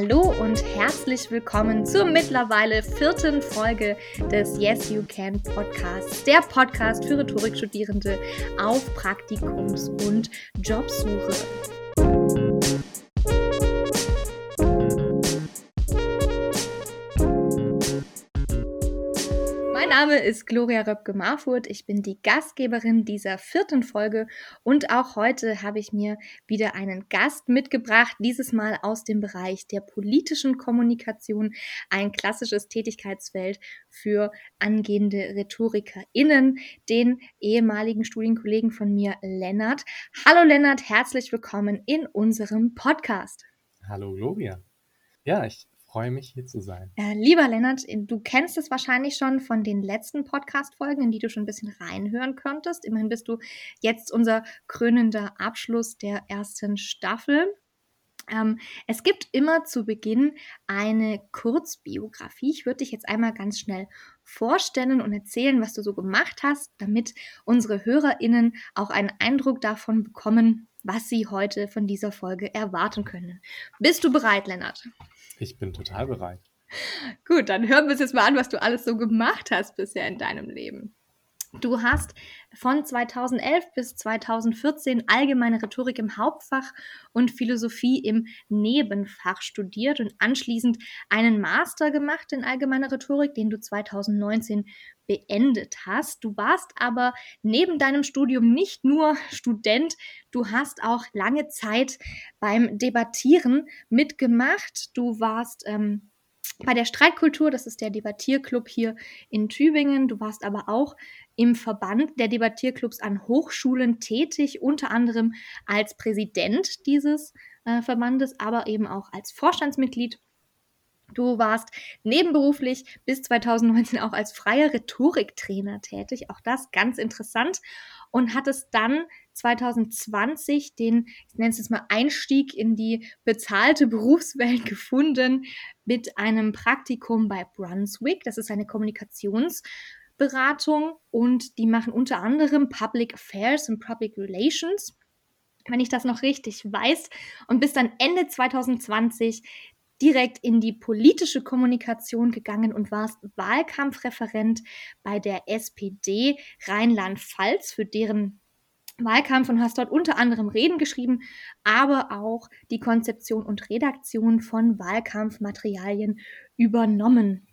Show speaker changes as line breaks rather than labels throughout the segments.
Hallo und herzlich willkommen zur mittlerweile vierten Folge des Yes You Can Podcasts, der Podcast für Rhetorikstudierende auf Praktikums- und Jobsuche. Name ist Gloria Röpke-Marfurt. Ich bin die Gastgeberin dieser vierten Folge und auch heute habe ich mir wieder einen Gast mitgebracht, dieses Mal aus dem Bereich der politischen Kommunikation, ein klassisches Tätigkeitsfeld für angehende RhetorikerInnen, den ehemaligen Studienkollegen von mir, Lennart. Hallo Lennart, herzlich willkommen in unserem Podcast.
Hallo Gloria. Ja, ich freue mich, hier zu sein.
Äh, lieber Lennart, du kennst es wahrscheinlich schon von den letzten Podcast-Folgen, in die du schon ein bisschen reinhören könntest. Immerhin bist du jetzt unser krönender Abschluss der ersten Staffel. Ähm, es gibt immer zu Beginn eine Kurzbiografie. Ich würde dich jetzt einmal ganz schnell vorstellen und erzählen, was du so gemacht hast, damit unsere HörerInnen auch einen Eindruck davon bekommen, was sie heute von dieser Folge erwarten können. Bist du bereit, Lennart?
Ich bin total bereit.
Gut, dann hören wir uns jetzt mal an, was du alles so gemacht hast bisher in deinem Leben. Du hast von 2011 bis 2014 allgemeine Rhetorik im Hauptfach und Philosophie im Nebenfach studiert und anschließend einen Master gemacht in allgemeiner Rhetorik, den du 2019 beendet hast. Du warst aber neben deinem Studium nicht nur Student, du hast auch lange Zeit beim Debattieren mitgemacht. Du warst ähm, bei der Streitkultur, das ist der Debattierclub hier in Tübingen. Du warst aber auch im Verband der Debattierclubs an Hochschulen tätig, unter anderem als Präsident dieses äh, Verbandes, aber eben auch als Vorstandsmitglied. Du warst nebenberuflich bis 2019 auch als freier Rhetoriktrainer tätig, auch das ganz interessant und hattest dann 2020 den, ich nenne es jetzt mal, Einstieg in die bezahlte Berufswelt gefunden mit einem Praktikum bei Brunswick. Das ist eine Kommunikationsberatung und die machen unter anderem Public Affairs und Public Relations wenn ich das noch richtig weiß, und bis dann Ende 2020 direkt in die politische Kommunikation gegangen und warst Wahlkampfreferent bei der SPD Rheinland-Pfalz, für deren Wahlkampf und hast dort unter anderem Reden geschrieben, aber auch die Konzeption und Redaktion von Wahlkampfmaterialien übernommen.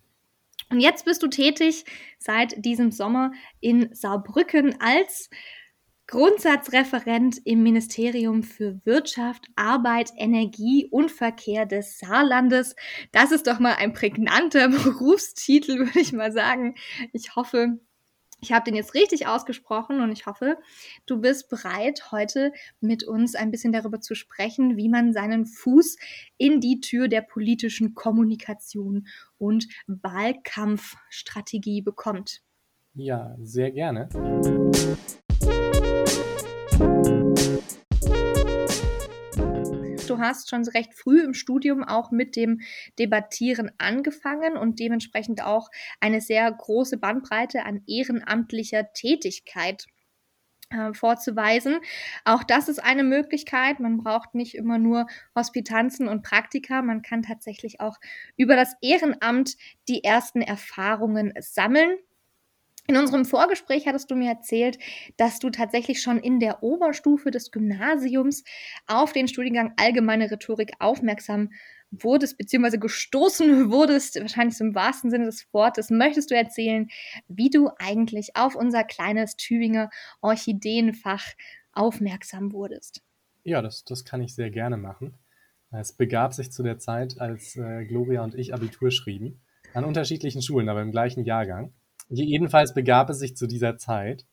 Und jetzt bist du tätig seit diesem Sommer in Saarbrücken als Grundsatzreferent im Ministerium für Wirtschaft, Arbeit, Energie und Verkehr des Saarlandes. Das ist doch mal ein prägnanter Berufstitel, würde ich mal sagen. Ich hoffe, ich habe den jetzt richtig ausgesprochen und ich hoffe, du bist bereit, heute mit uns ein bisschen darüber zu sprechen, wie man seinen Fuß in die Tür der politischen Kommunikation und Wahlkampfstrategie bekommt.
Ja, sehr gerne.
Du hast schon recht früh im Studium auch mit dem Debattieren angefangen und dementsprechend auch eine sehr große Bandbreite an ehrenamtlicher Tätigkeit äh, vorzuweisen. Auch das ist eine Möglichkeit. Man braucht nicht immer nur Hospitanzen und Praktika. Man kann tatsächlich auch über das Ehrenamt die ersten Erfahrungen sammeln. In unserem Vorgespräch hattest du mir erzählt, dass du tatsächlich schon in der Oberstufe des Gymnasiums auf den Studiengang Allgemeine Rhetorik aufmerksam wurdest, beziehungsweise gestoßen wurdest, wahrscheinlich im wahrsten Sinne des Wortes. Möchtest du erzählen, wie du eigentlich auf unser kleines Tübinger Orchideenfach aufmerksam wurdest?
Ja, das, das kann ich sehr gerne machen. Es begab sich zu der Zeit, als äh, Gloria und ich Abitur schrieben, an unterschiedlichen Schulen, aber im gleichen Jahrgang. Jedenfalls begab es sich zu dieser Zeit,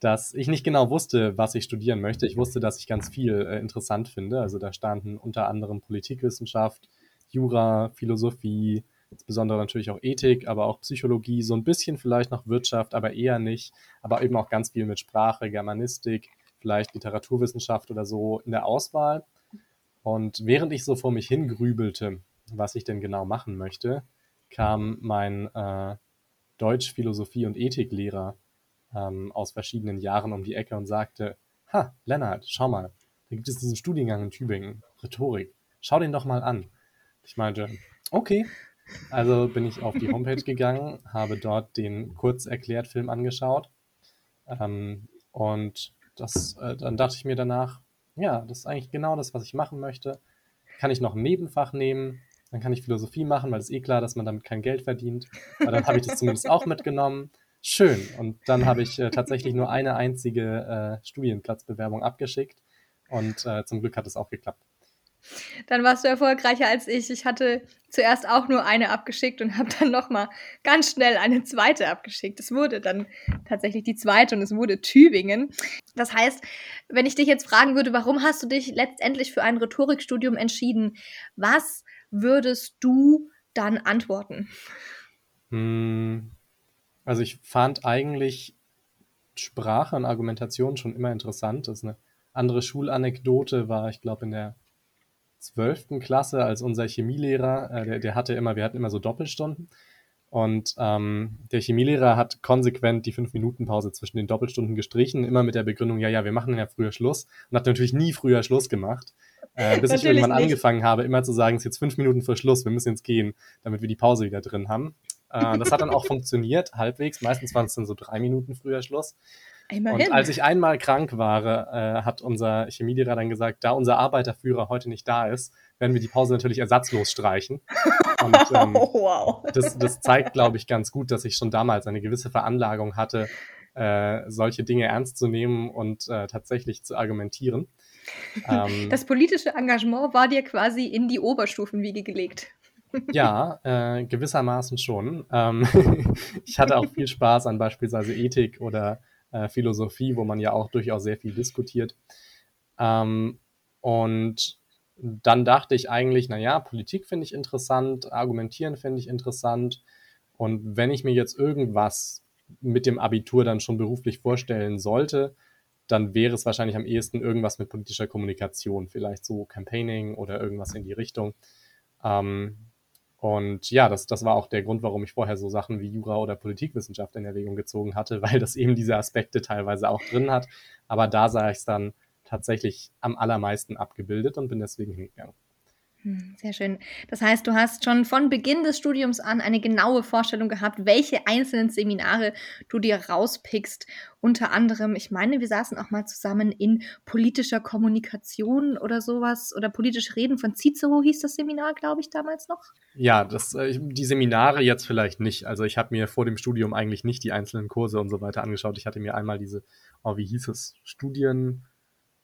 dass ich nicht genau wusste, was ich studieren möchte. Ich wusste, dass ich ganz viel äh, interessant finde. Also da standen unter anderem Politikwissenschaft, Jura, Philosophie, insbesondere natürlich auch Ethik, aber auch Psychologie, so ein bisschen vielleicht noch Wirtschaft, aber eher nicht. Aber eben auch ganz viel mit Sprache, Germanistik, vielleicht Literaturwissenschaft oder so in der Auswahl. Und während ich so vor mich hingrübelte, was ich denn genau machen möchte, kam mein äh, Deutsch, Philosophie und Ethiklehrer ähm, aus verschiedenen Jahren um die Ecke und sagte, ha, Lennart, schau mal, da gibt es diesen Studiengang in Tübingen, Rhetorik. Schau den doch mal an. Ich meinte, okay. Also bin ich auf die Homepage gegangen, habe dort den Kurzerklärt-Film angeschaut. Ähm, und das, äh, dann dachte ich mir danach, ja, das ist eigentlich genau das, was ich machen möchte. Kann ich noch ein Nebenfach nehmen, dann kann ich Philosophie machen, weil es eh klar, dass man damit kein Geld verdient. Aber dann habe ich das zumindest auch mitgenommen. Schön. Und dann habe ich äh, tatsächlich nur eine einzige äh, Studienplatzbewerbung abgeschickt. Und äh, zum Glück hat es auch geklappt.
Dann warst du erfolgreicher als ich. Ich hatte zuerst auch nur eine abgeschickt und habe dann nochmal ganz schnell eine zweite abgeschickt. Es wurde dann tatsächlich die zweite und es wurde Tübingen. Das heißt, wenn ich dich jetzt fragen würde, warum hast du dich letztendlich für ein Rhetorikstudium entschieden, was würdest du dann antworten?
Hm, also ich fand eigentlich Sprache und Argumentation schon immer interessant. Das ist eine andere Schulanekdote war, ich glaube, in der zwölften Klasse, als unser Chemielehrer, äh, der, der hatte immer, wir hatten immer so Doppelstunden. Und ähm, der Chemielehrer hat konsequent die fünf Minuten Pause zwischen den Doppelstunden gestrichen, immer mit der Begründung, ja, ja, wir machen ja früher Schluss und hat natürlich nie früher Schluss gemacht. Äh, bis ich irgendwann nicht. angefangen habe, immer zu sagen, es ist jetzt fünf Minuten vor Schluss, wir müssen jetzt gehen, damit wir die Pause wieder drin haben. Äh, das hat dann auch funktioniert, halbwegs. Meistens waren es dann so drei Minuten früher Schluss. Immerhin. Und als ich einmal krank war, äh, hat unser Chemielehrer dann gesagt, da unser Arbeiterführer heute nicht da ist, werden wir die Pause natürlich ersatzlos streichen. Und ähm, wow. das, das zeigt, glaube ich, ganz gut, dass ich schon damals eine gewisse Veranlagung hatte, äh, solche Dinge ernst zu nehmen und äh, tatsächlich zu argumentieren.
Ähm, das politische Engagement war dir quasi in die Oberstufenwiege gelegt.
Ja, äh, gewissermaßen schon. Ähm, ich hatte auch viel Spaß an beispielsweise Ethik oder äh, Philosophie, wo man ja auch durchaus sehr viel diskutiert. Ähm, und dann dachte ich eigentlich, naja, Politik finde ich interessant, Argumentieren finde ich interessant. Und wenn ich mir jetzt irgendwas mit dem Abitur dann schon beruflich vorstellen sollte, dann wäre es wahrscheinlich am ehesten irgendwas mit politischer Kommunikation, vielleicht so Campaigning oder irgendwas in die Richtung. Ähm, und ja, das, das war auch der Grund, warum ich vorher so Sachen wie Jura oder Politikwissenschaft in Erwägung gezogen hatte, weil das eben diese Aspekte teilweise auch drin hat. Aber da sah ich es dann tatsächlich am allermeisten abgebildet und bin deswegen hingegangen.
Hm, sehr schön. Das heißt, du hast schon von Beginn des Studiums an eine genaue Vorstellung gehabt, welche einzelnen Seminare du dir rauspickst. Unter anderem, ich meine, wir saßen auch mal zusammen in politischer Kommunikation oder sowas oder politische Reden von Cicero hieß das Seminar, glaube ich, damals noch.
Ja, das, äh, die Seminare jetzt vielleicht nicht. Also ich habe mir vor dem Studium eigentlich nicht die einzelnen Kurse und so weiter angeschaut. Ich hatte mir einmal diese, oh, wie hieß es, Studien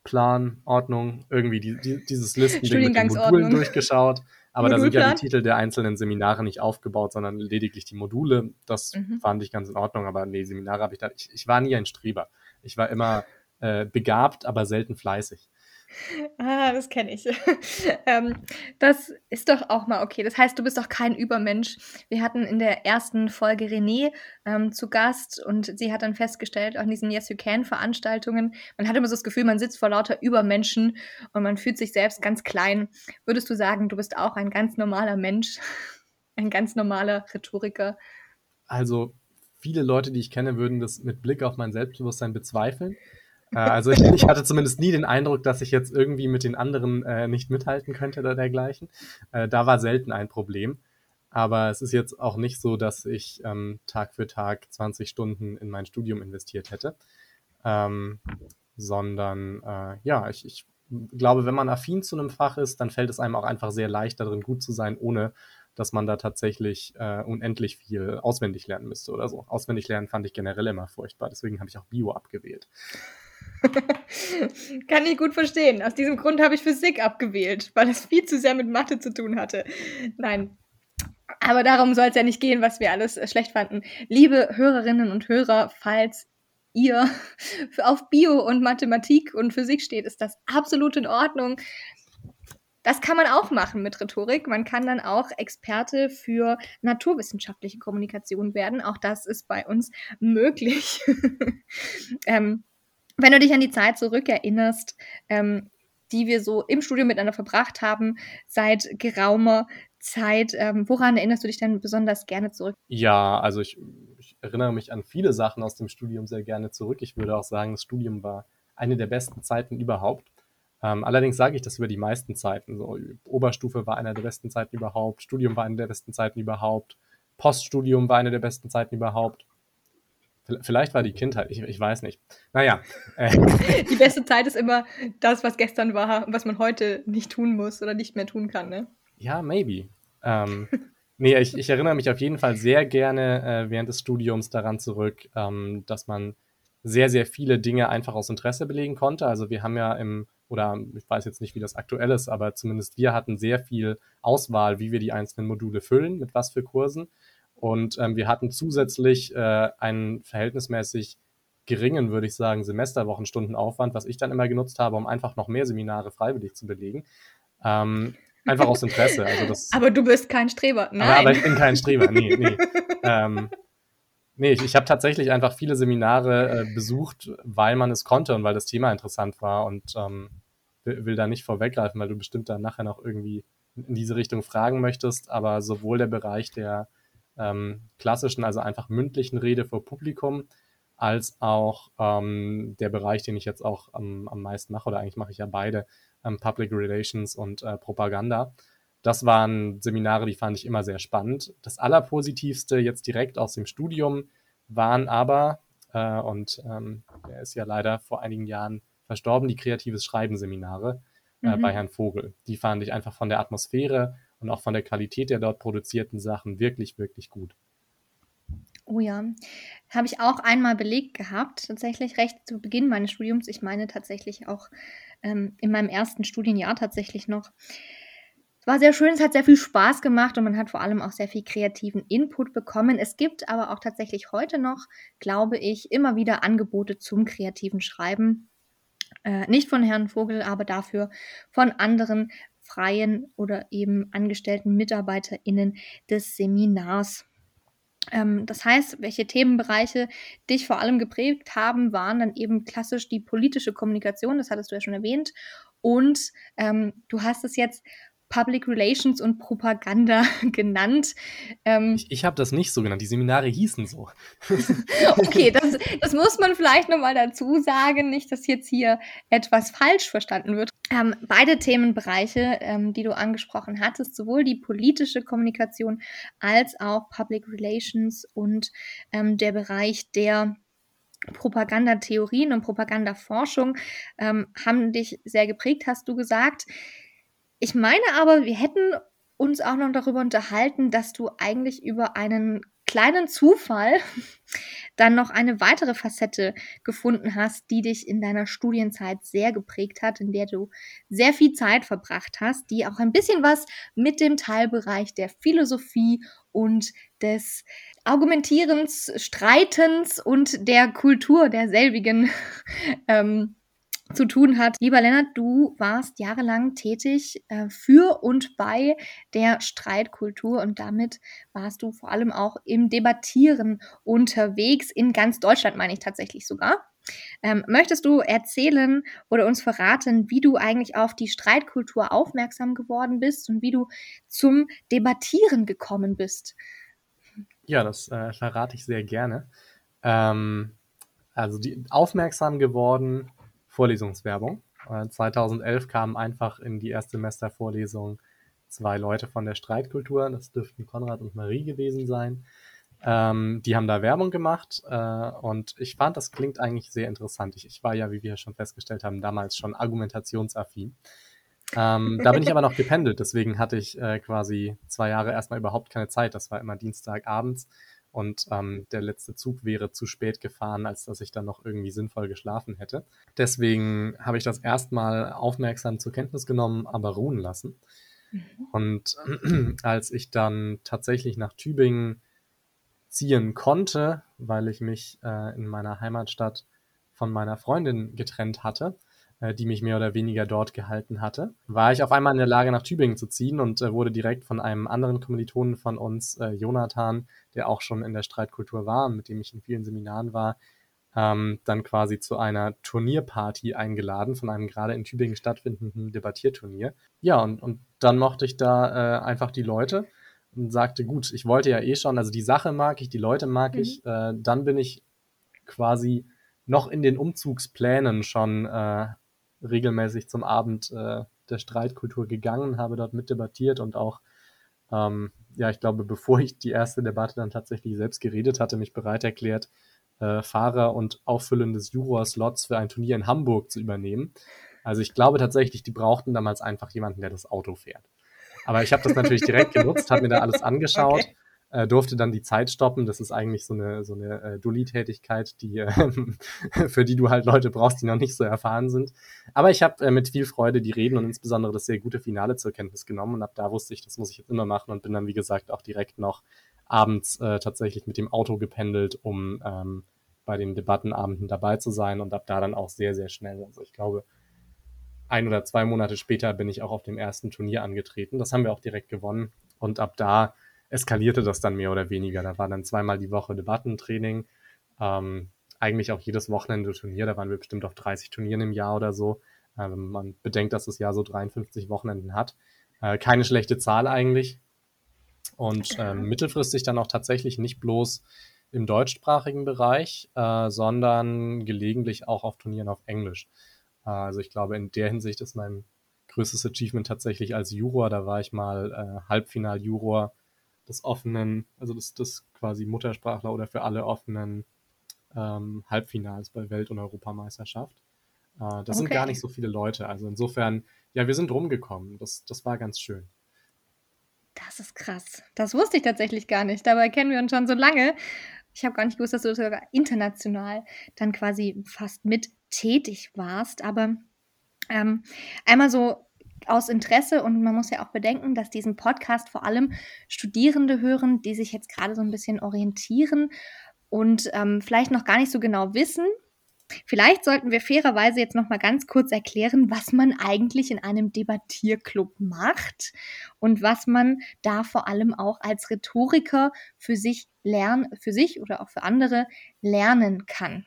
Plan, Ordnung, irgendwie die, die, dieses Listending mit den Modulen durchgeschaut. Aber da sind ja die Titel der einzelnen Seminare nicht aufgebaut, sondern lediglich die Module. Das mhm. fand ich ganz in Ordnung, aber nee, Seminare habe ich da. Ich, ich war nie ein Streber. Ich war immer äh, begabt, aber selten fleißig.
Ah, das kenne ich. ähm, das ist doch auch mal okay. Das heißt, du bist doch kein Übermensch. Wir hatten in der ersten Folge René ähm, zu Gast und sie hat dann festgestellt, auch in diesen Yes You Can Veranstaltungen, man hat immer so das Gefühl, man sitzt vor lauter Übermenschen und man fühlt sich selbst ganz klein. Würdest du sagen, du bist auch ein ganz normaler Mensch? Ein ganz normaler Rhetoriker?
Also, viele Leute, die ich kenne, würden das mit Blick auf mein Selbstbewusstsein bezweifeln. Äh, also ich, ich, hatte zumindest nie den Eindruck, dass ich jetzt irgendwie mit den anderen äh, nicht mithalten könnte oder dergleichen. Äh, da war selten ein Problem. Aber es ist jetzt auch nicht so, dass ich ähm, Tag für Tag 20 Stunden in mein Studium investiert hätte. Ähm, sondern äh, ja, ich, ich glaube, wenn man affin zu einem Fach ist, dann fällt es einem auch einfach sehr leicht, darin gut zu sein, ohne dass man da tatsächlich äh, unendlich viel auswendig lernen müsste oder so. Auswendig lernen fand ich generell immer furchtbar, deswegen habe ich auch Bio abgewählt.
Kann ich gut verstehen. Aus diesem Grund habe ich Physik abgewählt, weil es viel zu sehr mit Mathe zu tun hatte. Nein. Aber darum soll es ja nicht gehen, was wir alles äh, schlecht fanden. Liebe Hörerinnen und Hörer, falls ihr auf Bio und Mathematik und Physik steht, ist das absolut in Ordnung. Das kann man auch machen mit Rhetorik. Man kann dann auch Experte für naturwissenschaftliche Kommunikation werden. Auch das ist bei uns möglich. ähm, wenn du dich an die Zeit zurückerinnerst, ähm, die wir so im Studium miteinander verbracht haben, seit geraumer Zeit, ähm, woran erinnerst du dich denn besonders gerne zurück?
Ja, also ich, ich, erinnere mich an viele Sachen aus dem Studium sehr gerne zurück. Ich würde auch sagen, das Studium war eine der besten Zeiten überhaupt. Ähm, allerdings sage ich das über die meisten Zeiten. So, Oberstufe war einer der besten Zeiten überhaupt, Studium war eine der besten Zeiten überhaupt, Poststudium war eine der besten Zeiten überhaupt. Vielleicht war die Kindheit, ich, ich weiß nicht. Naja.
Äh. Die beste Zeit ist immer das, was gestern war, was man heute nicht tun muss oder nicht mehr tun kann, ne?
Ja, maybe. Ähm, nee, ich, ich, erinnere mich auf jeden Fall sehr gerne äh, während des Studiums daran zurück, ähm, dass man sehr, sehr viele Dinge einfach aus Interesse belegen konnte. Also wir haben ja im, oder ich weiß jetzt nicht, wie das aktuell ist, aber zumindest wir hatten sehr viel Auswahl, wie wir die einzelnen Module füllen, mit was für Kursen. Und ähm, wir hatten zusätzlich äh, einen verhältnismäßig geringen, würde ich sagen, Semesterwochenstundenaufwand, was ich dann immer genutzt habe, um einfach noch mehr Seminare freiwillig zu belegen. Ähm, einfach aus Interesse. Also das,
aber du bist kein Streber,
nein. Aber, aber ich bin kein Streber, nee, nee. ähm, nee, ich, ich habe tatsächlich einfach viele Seminare äh, besucht, weil man es konnte und weil das Thema interessant war und ähm, will, will da nicht vorweggreifen, weil du bestimmt dann nachher noch irgendwie in diese Richtung fragen möchtest, aber sowohl der Bereich der ähm, klassischen, also einfach mündlichen Rede vor Publikum, als auch ähm, der Bereich, den ich jetzt auch am, am meisten mache, oder eigentlich mache ich ja beide, ähm, Public Relations und äh, Propaganda. Das waren Seminare, die fand ich immer sehr spannend. Das Allerpositivste jetzt direkt aus dem Studium waren aber, äh, und ähm, er ist ja leider vor einigen Jahren verstorben, die kreatives Schreiben-Seminare äh, mhm. bei Herrn Vogel. Die fand ich einfach von der Atmosphäre und auch von der Qualität der dort produzierten Sachen wirklich, wirklich gut.
Oh ja, habe ich auch einmal belegt gehabt, tatsächlich recht zu Beginn meines Studiums. Ich meine tatsächlich auch ähm, in meinem ersten Studienjahr tatsächlich noch. Es war sehr schön, es hat sehr viel Spaß gemacht und man hat vor allem auch sehr viel kreativen Input bekommen. Es gibt aber auch tatsächlich heute noch, glaube ich, immer wieder Angebote zum kreativen Schreiben. Äh, nicht von Herrn Vogel, aber dafür von anderen freien oder eben angestellten MitarbeiterInnen des Seminars. Ähm, das heißt, welche Themenbereiche dich vor allem geprägt haben, waren dann eben klassisch die politische Kommunikation, das hattest du ja schon erwähnt. Und ähm, du hast es jetzt Public Relations und Propaganda genannt.
Ähm, ich ich habe das nicht so genannt, die Seminare hießen so.
okay, das, das muss man vielleicht nochmal dazu sagen, nicht, dass jetzt hier etwas falsch verstanden wird. Ähm, beide Themenbereiche, ähm, die du angesprochen hattest, sowohl die politische Kommunikation als auch Public Relations und ähm, der Bereich der Propagandatheorien und Propagandaforschung ähm, haben dich sehr geprägt, hast du gesagt. Ich meine aber, wir hätten uns auch noch darüber unterhalten, dass du eigentlich über einen kleinen Zufall dann noch eine weitere Facette gefunden hast, die dich in deiner Studienzeit sehr geprägt hat, in der du sehr viel Zeit verbracht hast, die auch ein bisschen was mit dem Teilbereich der Philosophie und des Argumentierens, Streitens und der Kultur derselbigen ähm, zu tun hat. Lieber Lennart, du warst jahrelang tätig äh, für und bei der Streitkultur und damit warst du vor allem auch im Debattieren unterwegs, in ganz Deutschland meine ich tatsächlich sogar. Ähm, möchtest du erzählen oder uns verraten, wie du eigentlich auf die Streitkultur aufmerksam geworden bist und wie du zum Debattieren gekommen bist?
Ja, das äh, verrate ich sehr gerne. Ähm, also die, aufmerksam geworden Vorlesungswerbung. 2011 äh, kamen einfach in die Erstsemestervorlesung zwei Leute von der Streitkultur, das dürften Konrad und Marie gewesen sein. Ähm, die haben da Werbung gemacht äh, und ich fand, das klingt eigentlich sehr interessant. Ich, ich, war ja, wie wir schon festgestellt haben, damals schon argumentationsaffin. Ähm, da bin ich aber noch gependelt, deswegen hatte ich äh, quasi zwei Jahre erstmal überhaupt keine Zeit. Das war immer Dienstagabends und ähm, der letzte Zug wäre zu spät gefahren, als dass ich dann noch irgendwie sinnvoll geschlafen hätte. Deswegen habe ich das erstmal aufmerksam zur Kenntnis genommen, aber ruhen lassen. Mhm. Und als ich dann tatsächlich nach Tübingen ziehen konnte, weil ich mich äh, in meiner Heimatstadt von meiner Freundin getrennt hatte, die mich mehr oder weniger dort gehalten hatte, war ich auf einmal in der Lage, nach Tübingen zu ziehen und äh, wurde direkt von einem anderen Kommilitonen von uns, äh, Jonathan, der auch schon in der Streitkultur war und mit dem ich in vielen Seminaren war, ähm, dann quasi zu einer Turnierparty eingeladen von einem gerade in Tübingen stattfindenden Debattierturnier. Ja, und, und dann mochte ich da äh, einfach die Leute und sagte, gut, ich wollte ja eh schon, also die Sache mag ich, die Leute mag mhm. ich, äh, dann bin ich quasi noch in den Umzugsplänen schon äh, regelmäßig zum Abend äh, der Streitkultur gegangen, habe dort mitdebattiert und auch, ähm, ja, ich glaube, bevor ich die erste Debatte dann tatsächlich selbst geredet hatte, mich bereit erklärt, äh, Fahrer und Auffüllen des Juror-Slots für ein Turnier in Hamburg zu übernehmen. Also ich glaube tatsächlich, die brauchten damals einfach jemanden, der das Auto fährt. Aber ich habe das natürlich direkt genutzt, habe mir da alles angeschaut. Okay äh, durfte dann die Zeit stoppen. Das ist eigentlich so eine, so eine äh, Dulli-Tätigkeit, die, äh, für die du halt Leute brauchst, die noch nicht so erfahren sind. Aber ich habe äh, mit viel Freude die Reden und insbesondere das sehr gute Finale zur Kenntnis genommen und ab da wusste ich, das muss ich jetzt immer machen und bin dann, wie gesagt, auch direkt noch abends äh, tatsächlich mit dem Auto gependelt, um ähm, bei den Debattenabenden dabei zu sein und ab da dann auch sehr, sehr schnell. Also ich glaube, ein oder zwei Monate später bin ich auch auf dem ersten Turnier angetreten. Das haben wir auch direkt gewonnen. Und ab da eskalierte das dann mehr oder weniger. Da war dann zweimal die Woche Debattentraining, ähm, eigentlich auch jedes Wochenende Turnier. Da waren wir bestimmt auf 30 Turnieren im Jahr oder so. Ähm, man bedenkt, dass das Jahr so 53 Wochenenden hat. Äh, keine schlechte Zahl eigentlich. Und ähm, mittelfristig dann auch tatsächlich nicht bloß im deutschsprachigen Bereich, äh, sondern gelegentlich auch auf Turnieren auf Englisch. Äh, also ich glaube, in der Hinsicht ist mein größtes Achievement tatsächlich als Juror. Da war ich mal äh, Halbfinal-Juror des offenen, also des, des quasi Muttersprachler oder für alle offenen ähm, Halbfinals bei Welt- und Europameisterschaft. Äh, das okay. sind gar nicht so viele Leute. Also insofern, ja, wir sind rumgekommen. Das, das war ganz schön.
Das ist krass. Das wusste ich tatsächlich gar nicht. Dabei kennen wir uns schon so lange. Ich habe gar nicht gewusst, dass du sogar international dann quasi fast mit tätig warst. Aber ähm, einmal so aus Interesse und man muss ja auch bedenken, dass diesen Podcast vor allem Studierende hören, die sich jetzt gerade so ein bisschen orientieren und ähm, vielleicht noch gar nicht so genau wissen. Vielleicht sollten wir fairerweise jetzt noch mal ganz kurz erklären, was man eigentlich in einem Debattierclub macht und was man da vor allem auch als Rhetoriker für sich lernen, für sich oder auch für andere lernen kann.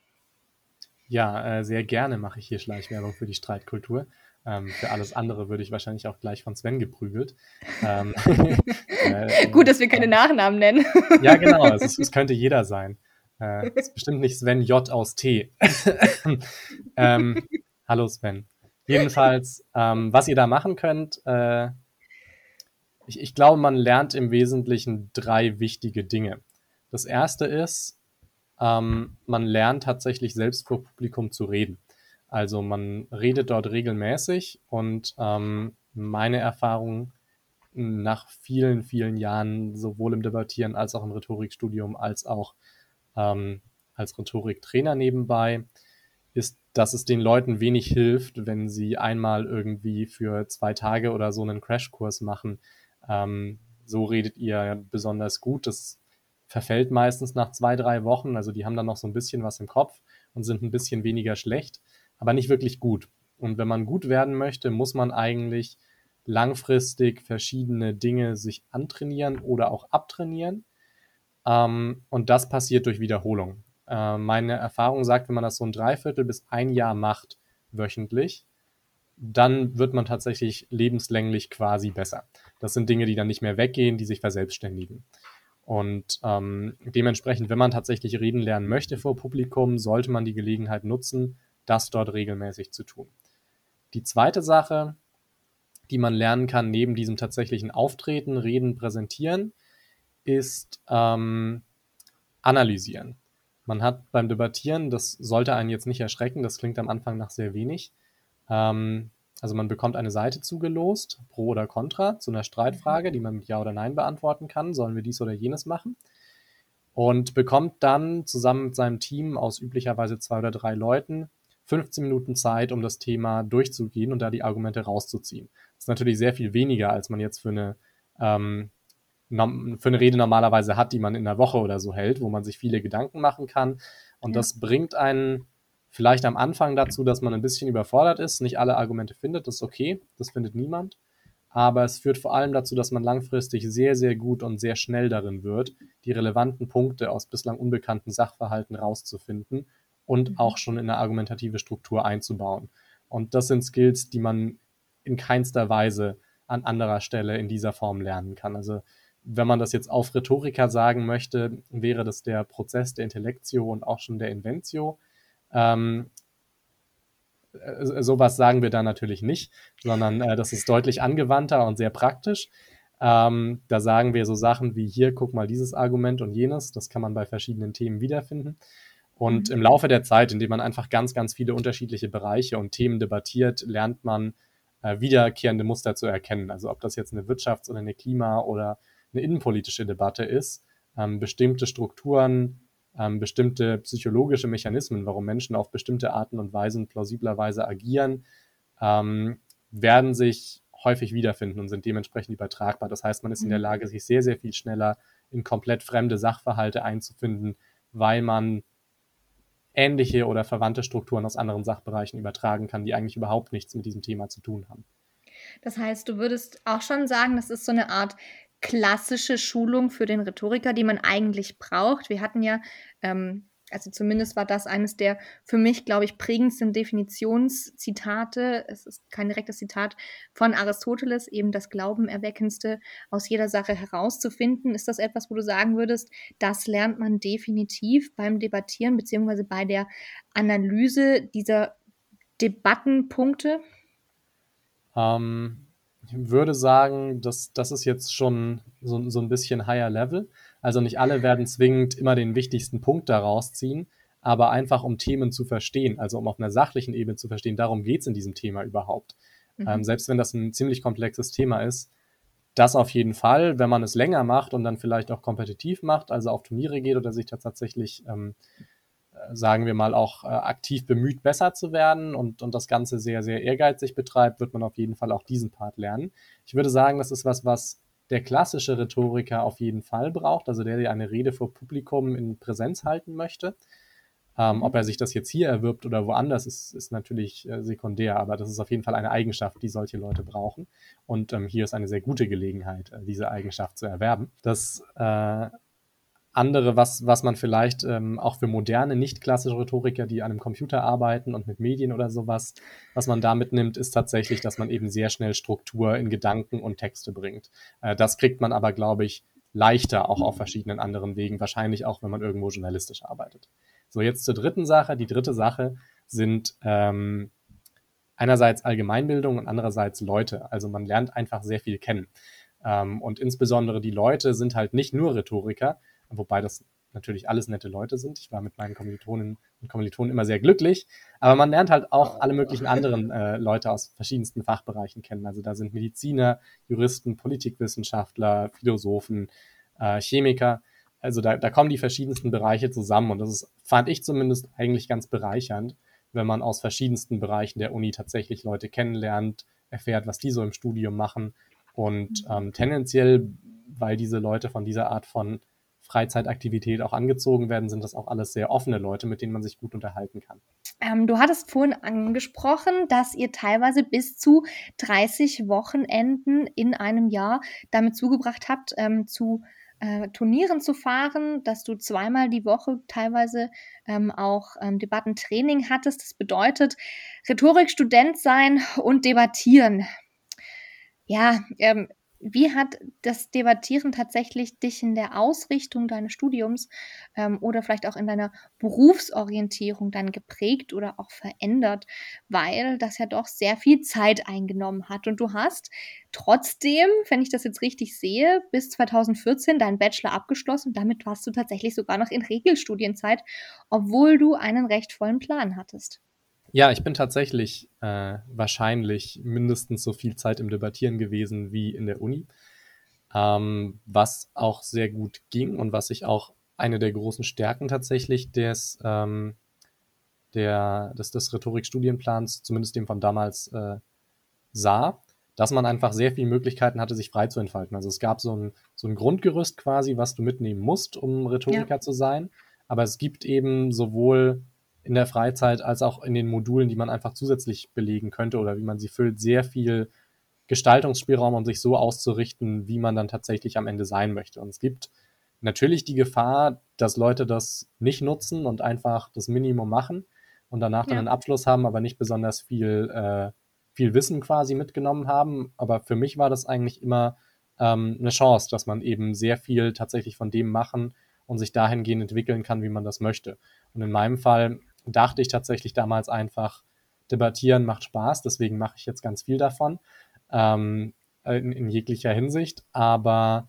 Ja, äh, sehr gerne mache ich hier Schleichwerbung für die Streitkultur. Ähm, für alles andere würde ich wahrscheinlich auch gleich von Sven geprügelt. Ähm,
äh, Gut, dass wir keine Nachnamen nennen.
ja, genau, es, ist, es, könnte jeder sein. Äh, es ist bestimmt nicht Sven J aus T. ähm, hallo Sven. Jedenfalls, ähm, was ihr da machen könnt, äh, ich, ich glaube, man lernt im Wesentlichen drei wichtige Dinge. Das erste ist, ähm, man lernt tatsächlich selbst vor Publikum zu reden. Also man redet dort regelmäßig und ähm, meine Erfahrung nach vielen, vielen Jahren sowohl im Debattieren als auch im Rhetorikstudium als auch ähm, als Rhetoriktrainer nebenbei ist, dass es den Leuten wenig hilft, wenn sie einmal irgendwie für zwei Tage oder so einen Crashkurs machen. Ähm, so redet ihr besonders gut. Das verfällt meistens nach zwei, drei Wochen. Also die haben dann noch so ein bisschen was im Kopf und sind ein bisschen weniger schlecht aber nicht wirklich gut. Und wenn man gut werden möchte, muss man eigentlich langfristig verschiedene Dinge sich antrainieren oder auch abtrainieren. Ähm, und das passiert durch Wiederholung. Äh, meine Erfahrung sagt, wenn man das so ein Dreiviertel bis ein Jahr macht, wöchentlich, dann wird man tatsächlich lebenslänglich quasi besser. Das sind Dinge, die dann nicht mehr weggehen, die sich verselbstständigen. Und ähm, dementsprechend, wenn man tatsächlich reden lernen möchte vor Publikum, sollte man die Gelegenheit nutzen, das dort regelmäßig zu tun. Die zweite Sache, die man lernen kann, neben diesem tatsächlichen Auftreten, Reden, Präsentieren, ist ähm, analysieren. Man hat beim Debattieren, das sollte einen jetzt nicht erschrecken, das klingt am Anfang nach sehr wenig. Ähm, also man bekommt eine Seite zugelost, pro oder contra, zu einer Streitfrage, die man mit Ja oder Nein beantworten kann. Sollen wir dies oder jenes machen? Und bekommt dann zusammen mit seinem Team aus üblicherweise zwei oder drei Leuten 15 Minuten Zeit, um das Thema durchzugehen und da die Argumente rauszuziehen. Das ist natürlich sehr viel weniger, als man jetzt für eine, ähm, für eine Rede normalerweise hat, die man in einer Woche oder so hält, wo man sich viele Gedanken machen kann. Und ja. das bringt einen vielleicht am Anfang dazu, dass man ein bisschen überfordert ist, nicht alle Argumente findet, das ist okay, das findet niemand. Aber es führt vor allem dazu, dass man langfristig sehr, sehr gut und sehr schnell darin wird, die relevanten Punkte aus bislang unbekannten Sachverhalten rauszufinden und mhm. auch schon in eine argumentative Struktur einzubauen. Und das sind Skills, die man in keinster Weise an anderer Stelle in dieser Form lernen kann. Also wenn man das jetzt auf Rhetoriker sagen möchte, wäre das der Prozess der Intellectio und auch schon der Inventio. Ähm, äh, sowas sagen wir da natürlich nicht, sondern äh, das ist deutlich angewandter und sehr praktisch. Ähm, da sagen wir so Sachen wie hier, guck mal dieses Argument und jenes. Das kann man bei verschiedenen Themen wiederfinden. Und mhm. im Laufe der Zeit, indem man einfach ganz, ganz viele unterschiedliche Bereiche und Themen debattiert, lernt man äh, wiederkehrende Muster zu erkennen. Also ob das jetzt eine Wirtschafts- oder eine Klima- oder eine innenpolitische Debatte ist, ähm, bestimmte Strukturen, ähm, bestimmte psychologische Mechanismen, warum Menschen auf bestimmte Arten und Weisen plausiblerweise agieren, ähm, werden sich häufig wiederfinden und sind dementsprechend übertragbar. Das heißt, man ist in der mhm. Lage, sich sehr, sehr viel schneller in komplett fremde Sachverhalte einzufinden, weil man ähnliche oder verwandte Strukturen aus anderen Sachbereichen übertragen kann, die eigentlich überhaupt nichts mit diesem Thema zu tun haben.
Das heißt, du würdest auch schon sagen, das ist so eine Art klassische Schulung für den Rhetoriker, die man eigentlich braucht. Wir hatten ja ähm, also zumindest war das eines der für mich, glaube ich, prägendsten Definitionszitate. Es ist kein direktes Zitat von Aristoteles, eben das Glaubenerweckendste aus jeder Sache herauszufinden. Ist das etwas, wo du sagen würdest, das lernt man definitiv beim Debattieren beziehungsweise bei der Analyse dieser Debattenpunkte?
Ähm, ich würde sagen, dass das ist jetzt schon so, so ein bisschen higher level. Also nicht alle werden zwingend immer den wichtigsten Punkt daraus ziehen, aber einfach um Themen zu verstehen, also um auf einer sachlichen Ebene zu verstehen, darum geht es in diesem Thema überhaupt. Mhm. Ähm, selbst wenn das ein ziemlich komplexes Thema ist, das auf jeden Fall, wenn man es länger macht und dann vielleicht auch kompetitiv macht, also auf Turniere geht oder sich da tatsächlich, ähm, äh, sagen wir mal, auch äh, aktiv bemüht, besser zu werden und, und das Ganze sehr, sehr ehrgeizig betreibt, wird man auf jeden Fall auch diesen Part lernen. Ich würde sagen, das ist was, was der klassische Rhetoriker auf jeden Fall braucht, also der, der eine Rede vor Publikum in Präsenz halten möchte. Ähm, ob er sich das jetzt hier erwirbt oder woanders, ist, ist natürlich äh, sekundär, aber das ist auf jeden Fall eine Eigenschaft, die solche Leute brauchen. Und ähm, hier ist eine sehr gute Gelegenheit, äh, diese Eigenschaft zu erwerben. Das äh, andere, was, was man vielleicht ähm, auch für moderne, nicht klassische Rhetoriker, die an einem Computer arbeiten und mit Medien oder sowas, was man da mitnimmt, ist tatsächlich, dass man eben sehr schnell Struktur in Gedanken und Texte bringt. Äh, das kriegt man aber, glaube ich, leichter auch auf verschiedenen anderen Wegen, wahrscheinlich auch, wenn man irgendwo journalistisch arbeitet. So, jetzt zur dritten Sache. Die dritte Sache sind ähm, einerseits Allgemeinbildung und andererseits Leute. Also man lernt einfach sehr viel kennen. Ähm, und insbesondere die Leute sind halt nicht nur Rhetoriker, wobei das natürlich alles nette Leute sind. Ich war mit meinen Kommilitonen und Kommilitonen immer sehr glücklich. Aber man lernt halt auch alle möglichen anderen äh, Leute aus verschiedensten Fachbereichen kennen. Also da sind Mediziner, Juristen, Politikwissenschaftler, Philosophen, äh, Chemiker. Also da, da kommen die verschiedensten Bereiche zusammen. Und das ist, fand ich zumindest eigentlich ganz bereichernd, wenn man aus verschiedensten Bereichen der Uni tatsächlich Leute kennenlernt, erfährt, was die so im Studium machen. Und ähm, tendenziell, weil diese Leute von dieser Art von Freizeitaktivität auch angezogen werden, sind das auch alles sehr offene Leute, mit denen man sich gut unterhalten kann.
Ähm, du hattest vorhin angesprochen, dass ihr teilweise bis zu 30 Wochenenden in einem Jahr damit zugebracht habt, ähm, zu äh, Turnieren zu fahren, dass du zweimal die Woche teilweise ähm, auch ähm, Debattentraining hattest. Das bedeutet Rhetorikstudent sein und debattieren. Ja, ähm, wie hat das Debattieren tatsächlich dich in der Ausrichtung deines Studiums ähm, oder vielleicht auch in deiner Berufsorientierung dann geprägt oder auch verändert, weil das ja doch sehr viel Zeit eingenommen hat. Und du hast trotzdem, wenn ich das jetzt richtig sehe, bis 2014 deinen Bachelor abgeschlossen. Damit warst du tatsächlich sogar noch in Regelstudienzeit, obwohl du einen recht vollen Plan hattest.
Ja, ich bin tatsächlich äh, wahrscheinlich mindestens so viel Zeit im Debattieren gewesen wie in der Uni, ähm, was auch sehr gut ging und was ich auch eine der großen Stärken tatsächlich des, ähm, der, des, des Rhetorikstudienplans, zumindest dem von damals, äh, sah, dass man einfach sehr viele Möglichkeiten hatte, sich frei zu entfalten. Also es gab so ein, so ein Grundgerüst quasi, was du mitnehmen musst, um Rhetoriker ja. zu sein. Aber es gibt eben sowohl in der Freizeit als auch in den Modulen, die man einfach zusätzlich belegen könnte oder wie man sie füllt, sehr viel Gestaltungsspielraum, um sich so auszurichten, wie man dann tatsächlich am Ende sein möchte. Und es gibt natürlich die Gefahr, dass Leute das nicht nutzen und einfach das Minimum machen und danach dann ja. einen Abschluss haben, aber nicht besonders viel, äh, viel Wissen quasi mitgenommen haben. Aber für mich war das eigentlich immer ähm, eine Chance, dass man eben sehr viel tatsächlich von dem machen und sich dahingehend entwickeln kann, wie man das möchte. Und in meinem Fall dachte ich tatsächlich damals einfach, Debattieren macht Spaß, deswegen mache ich jetzt ganz viel davon ähm, in, in, jeglicher Hinsicht. Aber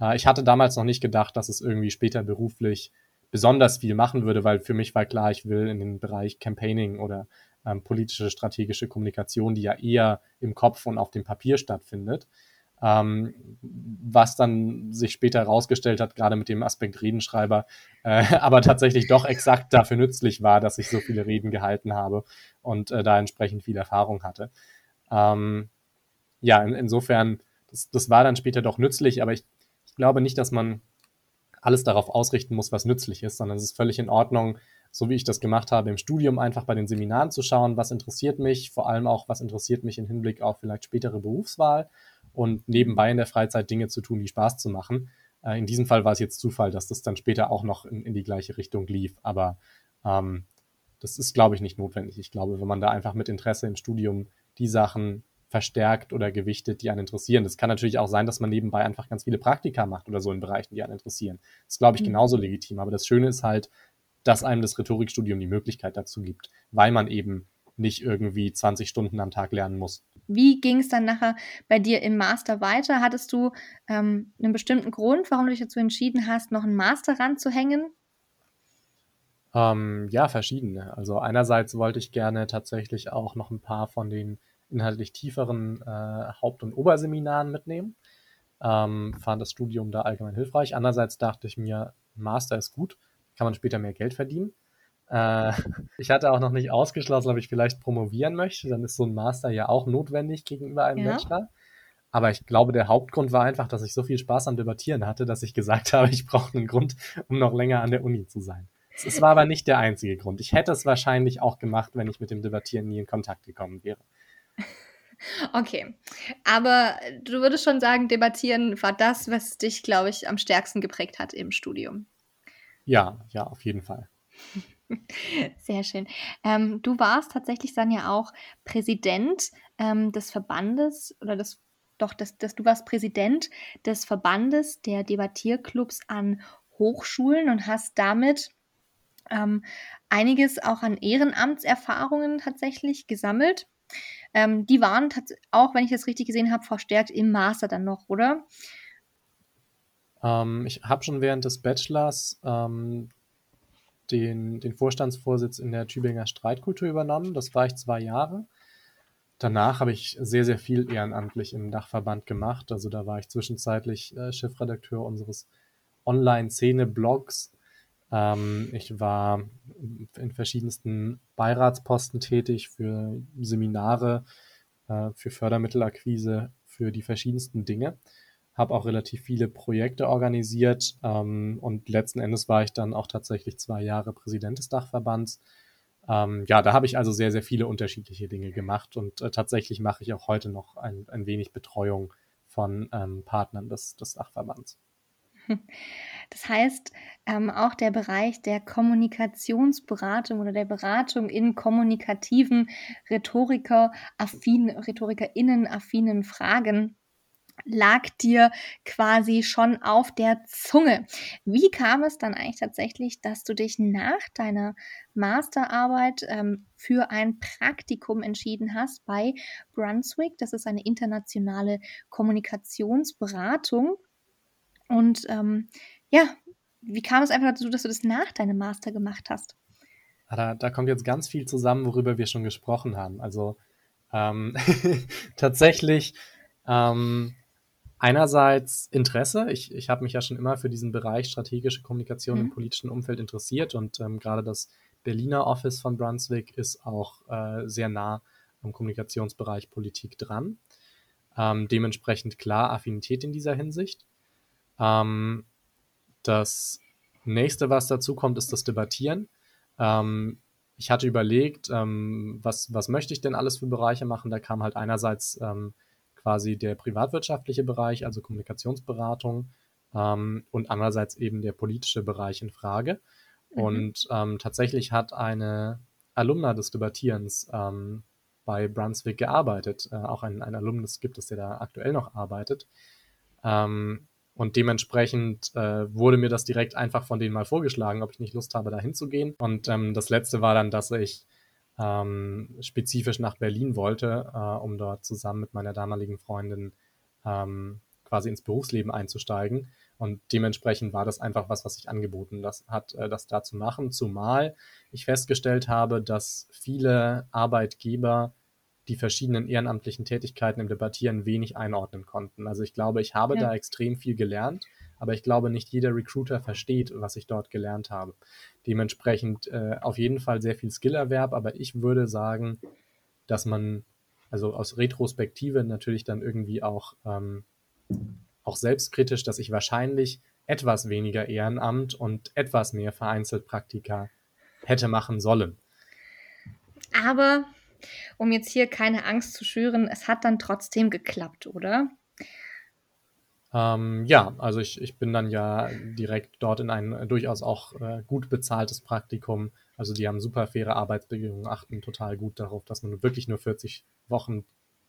äh, ich hatte damals noch nicht gedacht, dass es irgendwie später beruflich besonders viel machen würde, weil für mich war klar, ich will in den Bereich Campaigning oder ähm, politische strategische Kommunikation, die ja eher im Kopf und auf dem Papier stattfindet. Ähm, was dann sich später herausgestellt hat, gerade mit dem Aspekt Redenschreiber, äh, aber tatsächlich doch exakt dafür nützlich war, dass ich so viele Reden gehalten habe und äh, da entsprechend viel Erfahrung hatte. Ähm, ja, in, insofern, das, das war dann später doch nützlich, aber ich, ich glaube nicht, dass man alles darauf ausrichten muss, was nützlich ist, sondern es ist völlig in Ordnung, so wie ich das gemacht habe im Studium, einfach bei den Seminaren zu schauen, was interessiert mich, vor allem auch, was interessiert mich im Hinblick auf vielleicht spätere Berufswahl und nebenbei in der Freizeit Dinge zu tun, die Spaß zu machen. Äh, in diesem Fall war es jetzt Zufall, dass das dann später auch noch in, in die gleiche Richtung lief, aber ähm, das ist, glaube ich, nicht notwendig. Ich glaube, wenn man da einfach mit Interesse im Studium die Sachen verstärkt oder gewichtet, die einen interessieren. Das kann natürlich auch sein, dass man nebenbei einfach ganz viele Praktika macht oder so in Bereichen, die einen interessieren. Das ist, glaube ich, mhm. genauso legitim. Aber das Schöne ist halt, dass einem das Rhetorikstudium die Möglichkeit dazu gibt, weil man eben nicht irgendwie 20 Stunden am Tag lernen muss.
Wie ging es dann nachher bei dir im Master weiter? Hattest du ähm, einen bestimmten Grund, warum du dich dazu entschieden hast, noch einen Master ranzuhängen?
Ähm, ja, verschiedene. Also einerseits wollte ich gerne tatsächlich auch noch ein paar von den inhaltlich tieferen äh, Haupt- und Oberseminaren mitnehmen. Ähm, fand das Studium da allgemein hilfreich. Andererseits dachte ich mir, Master ist gut, kann man später mehr Geld verdienen. Äh, ich hatte auch noch nicht ausgeschlossen, ob ich vielleicht promovieren möchte. Dann ist so ein Master ja auch notwendig gegenüber einem ja. Bachelor. Aber ich glaube, der Hauptgrund war einfach, dass ich so viel Spaß am Debattieren hatte, dass ich gesagt habe, ich brauche einen Grund, um noch länger an der Uni zu sein. Es war aber nicht der einzige Grund. Ich hätte es wahrscheinlich auch gemacht, wenn ich mit dem Debattieren nie in Kontakt gekommen wäre.
Okay, aber du würdest schon sagen, debattieren war das, was dich, glaube ich, am stärksten geprägt hat im Studium.
Ja, ja, auf jeden Fall.
Sehr schön. Ähm, du warst tatsächlich dann ja auch Präsident ähm, des Verbandes oder des, doch, des, des, du warst Präsident des Verbandes der Debattierclubs an Hochschulen und hast damit ähm, einiges auch an Ehrenamtserfahrungen tatsächlich gesammelt. Ähm, die waren auch, wenn ich das richtig gesehen habe, verstärkt im Master dann noch, oder?
Ähm, ich habe schon während des Bachelors ähm, den, den Vorstandsvorsitz in der Tübinger Streitkultur übernommen. Das war ich zwei Jahre. Danach habe ich sehr, sehr viel ehrenamtlich im Dachverband gemacht. Also da war ich zwischenzeitlich äh, Chefredakteur unseres Online-Szene-Blogs. Ähm, ich war in verschiedensten Beiratsposten tätig für Seminare, äh, für Fördermittelakquise, für die verschiedensten Dinge. Habe auch relativ viele Projekte organisiert ähm, und letzten Endes war ich dann auch tatsächlich zwei Jahre Präsident des Dachverbands. Ähm, ja, da habe ich also sehr, sehr viele unterschiedliche Dinge gemacht und äh, tatsächlich mache ich auch heute noch ein, ein wenig Betreuung von ähm, Partnern des, des Dachverbands.
Das heißt, ähm, auch der Bereich der Kommunikationsberatung oder der Beratung in kommunikativen Rhetoriker-affinen, RhetorikerInnen-affinen Fragen lag dir quasi schon auf der Zunge. Wie kam es dann eigentlich tatsächlich, dass du dich nach deiner Masterarbeit ähm, für ein Praktikum entschieden hast bei Brunswick? Das ist eine internationale Kommunikationsberatung. Und ähm, ja, wie kam es einfach dazu, dass du das nach deinem Master gemacht hast?
Ah, da, da kommt jetzt ganz viel zusammen, worüber wir schon gesprochen haben. Also ähm, tatsächlich ähm, einerseits Interesse. Ich, ich habe mich ja schon immer für diesen Bereich strategische Kommunikation mhm. im politischen Umfeld interessiert und ähm, gerade das Berliner Office von Brunswick ist auch äh, sehr nah am Kommunikationsbereich Politik dran. Ähm, dementsprechend klar Affinität in dieser Hinsicht. Ähm, das nächste, was dazu kommt, ist das Debattieren. Ähm, ich hatte überlegt, ähm, was, was möchte ich denn alles für Bereiche machen? Da kam halt einerseits ähm, quasi der privatwirtschaftliche Bereich, also Kommunikationsberatung, ähm, und andererseits eben der politische Bereich in Frage. Mhm. Und ähm, tatsächlich hat eine Alumna des Debattierens ähm, bei Brunswick gearbeitet. Äh, auch ein, ein Alumnus gibt es, der da aktuell noch arbeitet. Ähm, und dementsprechend äh, wurde mir das direkt einfach von denen mal vorgeschlagen, ob ich nicht Lust habe, da hinzugehen. Und ähm, das letzte war dann, dass ich ähm, spezifisch nach Berlin wollte, äh, um dort zusammen mit meiner damaligen Freundin ähm, quasi ins Berufsleben einzusteigen. Und dementsprechend war das einfach was, was sich angeboten das hat, äh, das da zu machen. Zumal ich festgestellt habe, dass viele Arbeitgeber die verschiedenen ehrenamtlichen Tätigkeiten im Debattieren wenig einordnen konnten. Also ich glaube, ich habe ja. da extrem viel gelernt, aber ich glaube, nicht jeder Recruiter versteht, was ich dort gelernt habe. Dementsprechend äh, auf jeden Fall sehr viel Skillerwerb, aber ich würde sagen, dass man, also aus Retrospektive natürlich dann irgendwie auch, ähm, auch selbstkritisch, dass ich wahrscheinlich etwas weniger Ehrenamt und etwas mehr vereinzelt Praktika hätte machen sollen.
Aber um jetzt hier keine Angst zu schüren, es hat dann trotzdem geklappt, oder?
Ähm, ja, also ich, ich bin dann ja direkt dort in ein durchaus auch äh, gut bezahltes Praktikum. Also die haben super faire Arbeitsbedingungen, achten total gut darauf, dass man wirklich nur 40 Wochen,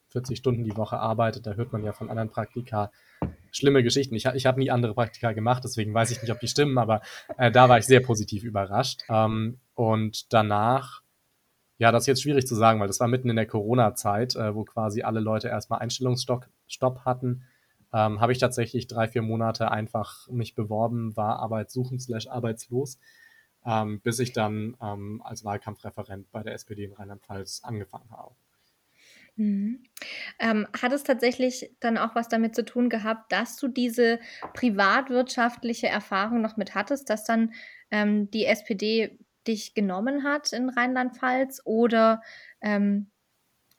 40 Stunden die Woche arbeitet. Da hört man ja von anderen Praktika schlimme Geschichten. Ich, ich habe nie andere Praktika gemacht, deswegen weiß ich nicht, ob die stimmen, aber äh, da war ich sehr positiv überrascht. Ähm, und danach ja, das ist jetzt schwierig zu sagen, weil das war mitten in der Corona-Zeit, äh, wo quasi alle Leute erstmal Einstellungsstopp hatten. Ähm, habe ich tatsächlich drei, vier Monate einfach mich beworben, war arbeitssuchend slash arbeitslos, ähm, bis ich dann ähm, als Wahlkampfreferent bei der SPD in Rheinland-Pfalz angefangen habe.
Mhm. Ähm, hat es tatsächlich dann auch was damit zu tun gehabt, dass du diese privatwirtschaftliche Erfahrung noch mit hattest, dass dann ähm, die SPD dich genommen hat in Rheinland-Pfalz oder ähm,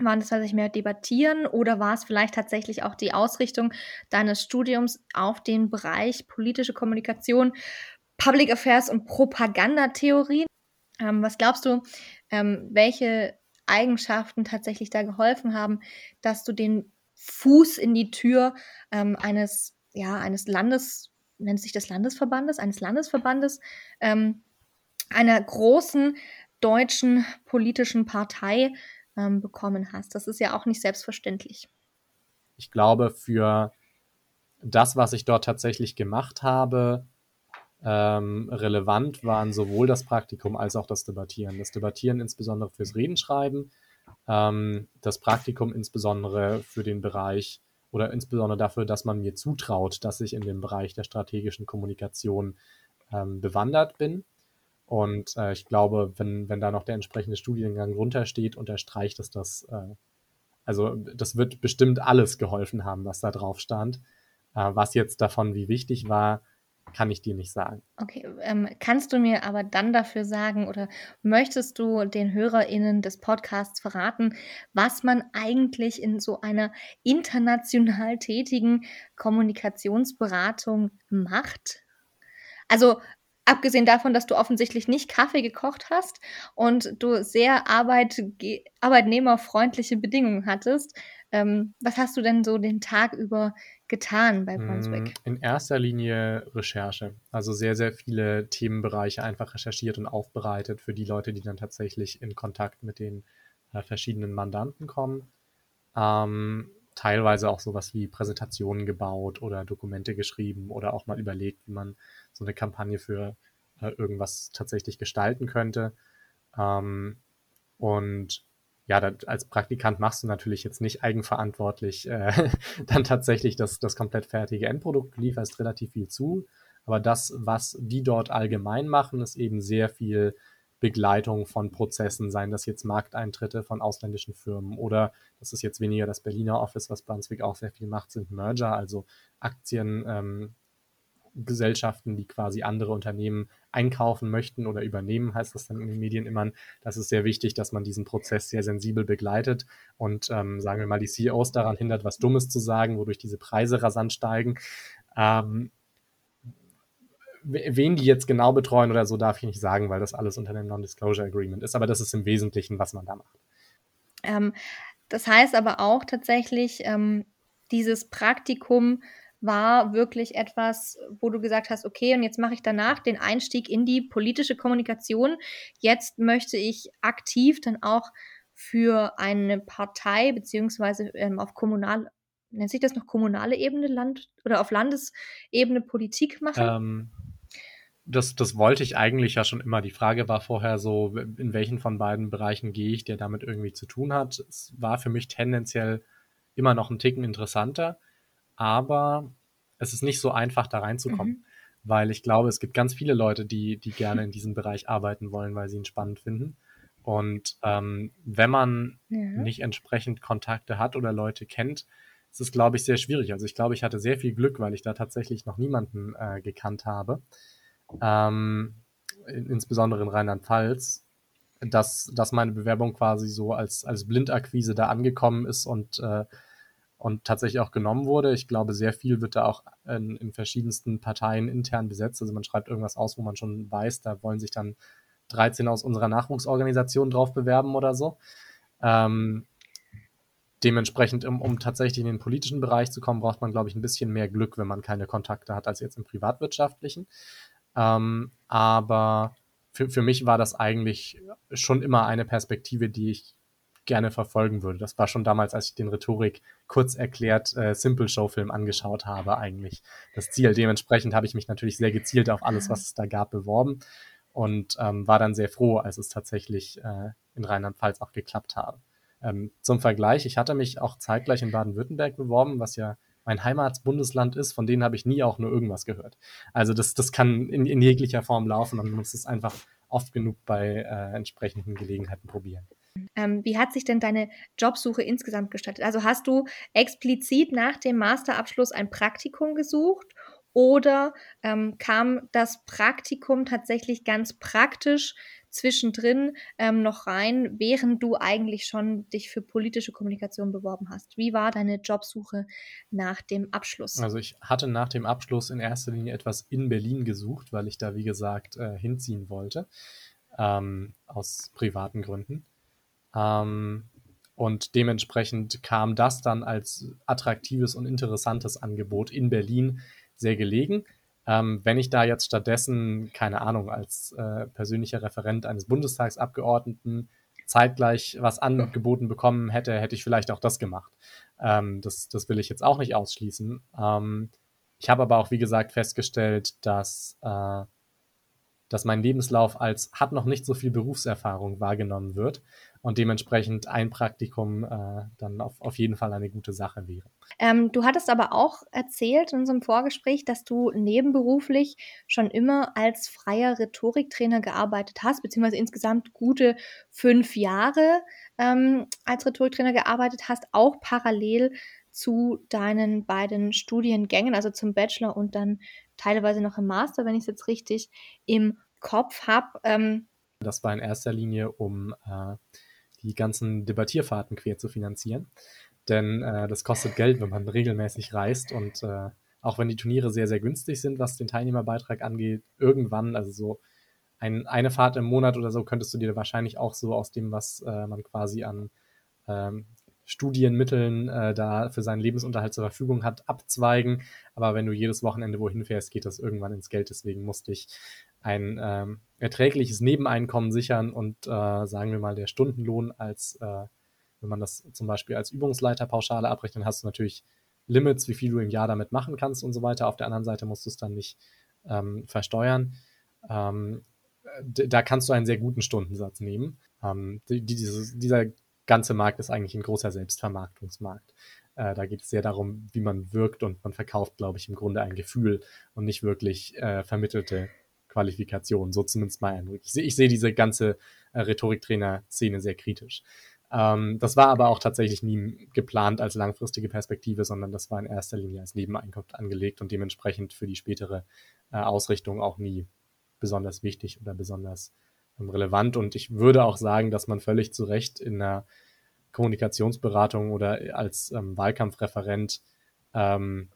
waren das tatsächlich mehr debattieren oder war es vielleicht tatsächlich auch die Ausrichtung deines Studiums auf den Bereich politische Kommunikation, Public Affairs und Propagandatheorien? Ähm, was glaubst du, ähm, welche Eigenschaften tatsächlich da geholfen haben, dass du den Fuß in die Tür ähm, eines, ja, eines Landes, nennt sich das Landesverbandes, eines Landesverbandes ähm, einer großen deutschen politischen Partei ähm, bekommen hast. Das ist ja auch nicht selbstverständlich.
Ich glaube, für das, was ich dort tatsächlich gemacht habe, ähm, relevant waren sowohl das Praktikum als auch das Debattieren. Das Debattieren insbesondere fürs Redenschreiben, ähm, das Praktikum insbesondere für den Bereich oder insbesondere dafür, dass man mir zutraut, dass ich in dem Bereich der strategischen Kommunikation ähm, bewandert bin. Und äh, ich glaube, wenn, wenn da noch der entsprechende Studiengang runtersteht, unterstreicht es das. Äh, also das wird bestimmt alles geholfen haben, was da drauf stand. Äh, was jetzt davon wie wichtig war, kann ich dir nicht sagen.
Okay, ähm, kannst du mir aber dann dafür sagen oder möchtest du den HörerInnen des Podcasts verraten, was man eigentlich in so einer international tätigen Kommunikationsberatung macht? Also Abgesehen davon, dass du offensichtlich nicht Kaffee gekocht hast und du sehr Arbeit, arbeitnehmerfreundliche Bedingungen hattest, ähm, was hast du denn so den Tag über getan bei Brunswick? Mm,
in erster Linie Recherche. Also sehr, sehr viele Themenbereiche einfach recherchiert und aufbereitet für die Leute, die dann tatsächlich in Kontakt mit den äh, verschiedenen Mandanten kommen. Ähm, teilweise auch sowas wie Präsentationen gebaut oder Dokumente geschrieben oder auch mal überlegt, wie man so eine Kampagne für äh, irgendwas tatsächlich gestalten könnte. Ähm, und ja, das, als Praktikant machst du natürlich jetzt nicht eigenverantwortlich äh, dann tatsächlich das, das komplett fertige Endprodukt, du lieferst relativ viel zu. Aber das, was die dort allgemein machen, ist eben sehr viel Begleitung von Prozessen, seien das jetzt Markteintritte von ausländischen Firmen oder das ist jetzt weniger das Berliner Office, was Brunswick auch sehr viel macht, sind Merger, also Aktien, ähm, Gesellschaften, die quasi andere Unternehmen einkaufen möchten oder übernehmen, heißt das dann in den Medien immer. Das ist sehr wichtig, dass man diesen Prozess sehr sensibel begleitet und ähm, sagen wir mal die CEOs daran hindert, was Dummes zu sagen, wodurch diese Preise rasant steigen. Ähm, wen die jetzt genau betreuen oder so, darf ich nicht sagen, weil das alles unter dem Non-Disclosure Agreement ist. Aber das ist im Wesentlichen, was man da macht.
Ähm, das heißt aber auch tatsächlich, ähm, dieses Praktikum war wirklich etwas, wo du gesagt hast, okay, und jetzt mache ich danach den Einstieg in die politische Kommunikation. Jetzt möchte ich aktiv dann auch für eine Partei beziehungsweise ähm, auf kommunal nennt sich das noch kommunale Ebene Land oder auf Landesebene Politik machen?
Ähm, das, das wollte ich eigentlich ja schon immer. Die Frage war vorher so, in welchen von beiden Bereichen gehe ich, der damit irgendwie zu tun hat. Es war für mich tendenziell immer noch ein Ticken interessanter, aber es ist nicht so einfach, da reinzukommen. Mhm. Weil ich glaube, es gibt ganz viele Leute, die, die gerne in diesem Bereich arbeiten wollen, weil sie ihn spannend finden. Und ähm, wenn man ja. nicht entsprechend Kontakte hat oder Leute kennt, ist es, glaube ich, sehr schwierig. Also ich glaube, ich hatte sehr viel Glück, weil ich da tatsächlich noch niemanden äh, gekannt habe. Ähm, insbesondere in Rheinland-Pfalz, dass, dass meine Bewerbung quasi so als, als Blindakquise da angekommen ist und, äh, und tatsächlich auch genommen wurde. Ich glaube, sehr viel wird da auch in, in verschiedensten Parteien intern besetzt. Also man schreibt irgendwas aus, wo man schon weiß, da wollen sich dann 13 aus unserer Nachwuchsorganisation drauf bewerben oder so. Ähm, dementsprechend, um, um tatsächlich in den politischen Bereich zu kommen, braucht man, glaube ich, ein bisschen mehr Glück, wenn man keine Kontakte hat, als jetzt im privatwirtschaftlichen. Ähm, aber für, für mich war das eigentlich schon immer eine Perspektive, die ich gerne verfolgen würde. Das war schon damals, als ich den Rhetorik kurz erklärt äh, Simple Show Film angeschaut habe, eigentlich das Ziel. Dementsprechend habe ich mich natürlich sehr gezielt auf alles, was es da gab, beworben und ähm, war dann sehr froh, als es tatsächlich äh, in Rheinland-Pfalz auch geklappt habe. Ähm, zum Vergleich, ich hatte mich auch zeitgleich in Baden-Württemberg beworben, was ja mein Heimatsbundesland ist, von denen habe ich nie auch nur irgendwas gehört. Also das, das kann in, in jeglicher Form laufen und man muss es einfach oft genug bei äh, entsprechenden Gelegenheiten probieren.
Ähm, wie hat sich denn deine Jobsuche insgesamt gestaltet? Also hast du explizit nach dem Masterabschluss ein Praktikum gesucht oder ähm, kam das Praktikum tatsächlich ganz praktisch zwischendrin ähm, noch rein, während du eigentlich schon dich für politische Kommunikation beworben hast? Wie war deine Jobsuche nach dem Abschluss?
Also ich hatte nach dem Abschluss in erster Linie etwas in Berlin gesucht, weil ich da, wie gesagt, äh, hinziehen wollte, ähm, aus privaten Gründen. Ähm, und dementsprechend kam das dann als attraktives und interessantes Angebot in Berlin sehr gelegen. Ähm, wenn ich da jetzt stattdessen, keine Ahnung, als äh, persönlicher Referent eines Bundestagsabgeordneten zeitgleich was angeboten bekommen hätte, hätte ich vielleicht auch das gemacht. Ähm, das, das will ich jetzt auch nicht ausschließen. Ähm, ich habe aber auch, wie gesagt, festgestellt, dass, äh, dass mein Lebenslauf als hat noch nicht so viel Berufserfahrung wahrgenommen wird und dementsprechend ein Praktikum äh, dann auf, auf jeden Fall eine gute Sache wäre.
Ähm, du hattest aber auch erzählt in unserem Vorgespräch, dass du nebenberuflich schon immer als freier Rhetoriktrainer gearbeitet hast, beziehungsweise insgesamt gute fünf Jahre ähm, als Rhetoriktrainer gearbeitet hast, auch parallel zu deinen beiden Studiengängen, also zum Bachelor und dann teilweise noch im Master, wenn ich es jetzt richtig im Kopf habe. Ähm,
das war in erster Linie, um äh, die ganzen Debattierfahrten quer zu finanzieren. Denn äh, das kostet Geld, wenn man regelmäßig reist und äh, auch wenn die Turniere sehr, sehr günstig sind, was den Teilnehmerbeitrag angeht, irgendwann, also so ein, eine Fahrt im Monat oder so, könntest du dir wahrscheinlich auch so aus dem, was äh, man quasi an ähm, Studienmitteln äh, da für seinen Lebensunterhalt zur Verfügung hat, abzweigen. Aber wenn du jedes Wochenende wohin fährst, geht das irgendwann ins Geld. Deswegen musste ich ein ähm, erträgliches Nebeneinkommen sichern und äh, sagen wir mal, der Stundenlohn als, äh, wenn man das zum Beispiel als Übungsleiterpauschale abrechnet, hast du natürlich Limits, wie viel du im Jahr damit machen kannst und so weiter. Auf der anderen Seite musst du es dann nicht ähm, versteuern. Ähm, da kannst du einen sehr guten Stundensatz nehmen. Ähm, die, dieses, dieser ganze Markt ist eigentlich ein großer Selbstvermarktungsmarkt. Äh, da geht es sehr darum, wie man wirkt und man verkauft, glaube ich, im Grunde ein Gefühl und nicht wirklich äh, vermittelte Qualifikation, so zumindest mein Eindruck. Ich sehe ich seh diese ganze äh, Rhetoriktrainer-Szene sehr kritisch. Ähm, das war aber auch tatsächlich nie geplant als langfristige Perspektive, sondern das war in erster Linie als Nebeneinkunft angelegt und dementsprechend für die spätere äh, Ausrichtung auch nie besonders wichtig oder besonders ähm, relevant. Und ich würde auch sagen, dass man völlig zu Recht in einer Kommunikationsberatung oder als ähm, Wahlkampfreferent ähm,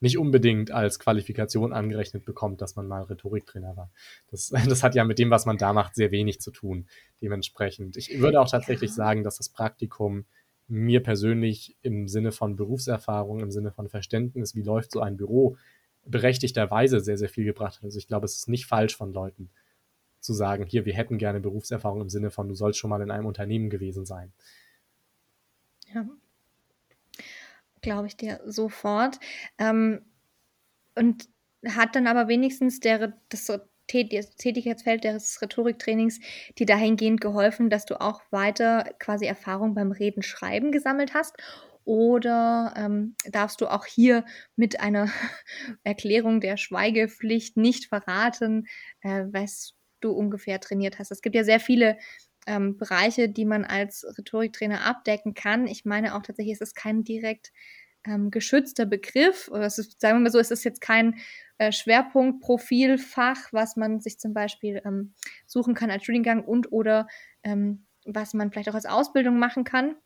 nicht unbedingt als Qualifikation angerechnet bekommt, dass man mal Rhetoriktrainer war. Das, das hat ja mit dem, was man da macht, sehr wenig zu tun. Dementsprechend. Ich würde auch tatsächlich sagen, dass das Praktikum mir persönlich im Sinne von Berufserfahrung, im Sinne von Verständnis, wie läuft so ein Büro, berechtigterweise sehr, sehr viel gebracht hat. Also ich glaube, es ist nicht falsch von Leuten zu sagen, hier, wir hätten gerne Berufserfahrung im Sinne von, du sollst schon mal in einem Unternehmen gewesen sein.
Ja, glaube ich dir sofort. Ähm, und hat dann aber wenigstens der, das Tätigkeitsfeld des Rhetoriktrainings dir dahingehend geholfen, dass du auch weiter quasi Erfahrung beim Reden, Schreiben gesammelt hast? Oder ähm, darfst du auch hier mit einer Erklärung der Schweigepflicht nicht verraten, äh, was du ungefähr trainiert hast? Es gibt ja sehr viele ähm, Bereiche, die man als Rhetoriktrainer abdecken kann. Ich meine auch tatsächlich, es ist kein direkt ähm, geschützter Begriff. Oder es ist, sagen wir mal so, es ist jetzt kein äh, Schwerpunktprofilfach, was man sich zum Beispiel ähm, suchen kann als Studiengang und oder ähm, was man vielleicht auch als Ausbildung machen kann.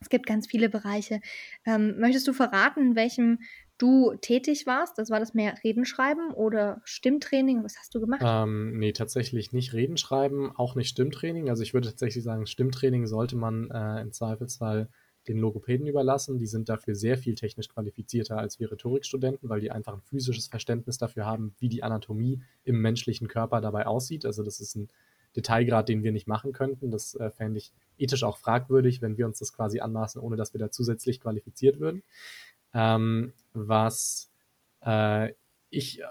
Es gibt ganz viele Bereiche. Ähm, möchtest du verraten, in welchem du tätig warst? Das war das mehr Redenschreiben oder Stimmtraining? Was hast du gemacht?
Ähm, nee, tatsächlich nicht Redenschreiben, auch nicht Stimmtraining. Also ich würde tatsächlich sagen, Stimmtraining sollte man äh, im Zweifelsfall den Logopäden überlassen. Die sind dafür sehr viel technisch qualifizierter als wir Rhetorikstudenten, weil die einfach ein physisches Verständnis dafür haben, wie die Anatomie im menschlichen Körper dabei aussieht. Also das ist ein Detailgrad, den wir nicht machen könnten. Das äh, fände ich ethisch auch fragwürdig, wenn wir uns das quasi anmaßen, ohne dass wir da zusätzlich qualifiziert würden. Ähm, was äh, ich äh,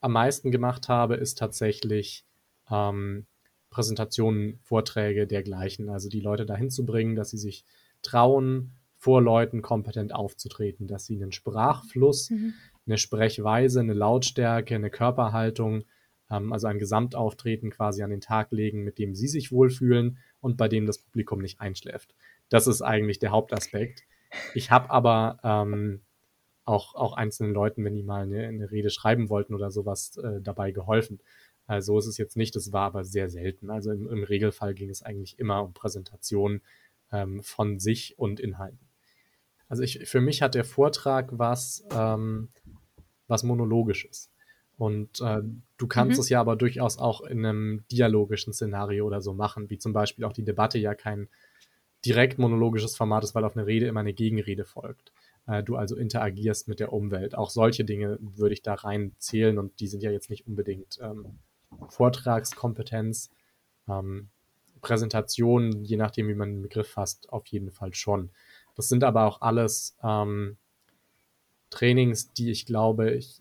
am meisten gemacht habe, ist tatsächlich ähm, Präsentationen, Vorträge dergleichen. Also die Leute dahin zu bringen, dass sie sich trauen, vor Leuten kompetent aufzutreten, dass sie einen Sprachfluss, mhm. eine Sprechweise, eine Lautstärke, eine Körperhaltung, ähm, also ein Gesamtauftreten quasi an den Tag legen, mit dem sie sich wohlfühlen und bei dem das Publikum nicht einschläft. Das ist eigentlich der Hauptaspekt. Ich habe aber ähm, auch, auch einzelnen Leuten, wenn die mal eine, eine Rede schreiben wollten oder sowas, äh, dabei geholfen. Also so ist es jetzt nicht, das war aber sehr selten. Also im, im Regelfall ging es eigentlich immer um Präsentationen ähm, von sich und Inhalten. Also ich, für mich hat der Vortrag was, ähm, was Monologisches. Und äh, du kannst mhm. es ja aber durchaus auch in einem dialogischen Szenario oder so machen, wie zum Beispiel auch die Debatte ja kein direkt monologisches Format ist, weil auf eine Rede immer eine Gegenrede folgt. Äh, du also interagierst mit der Umwelt. Auch solche Dinge würde ich da rein zählen und die sind ja jetzt nicht unbedingt ähm, Vortragskompetenz. Ähm, Präsentation, je nachdem, wie man den Begriff fasst, auf jeden Fall schon. Das sind aber auch alles ähm, Trainings, die ich glaube, ich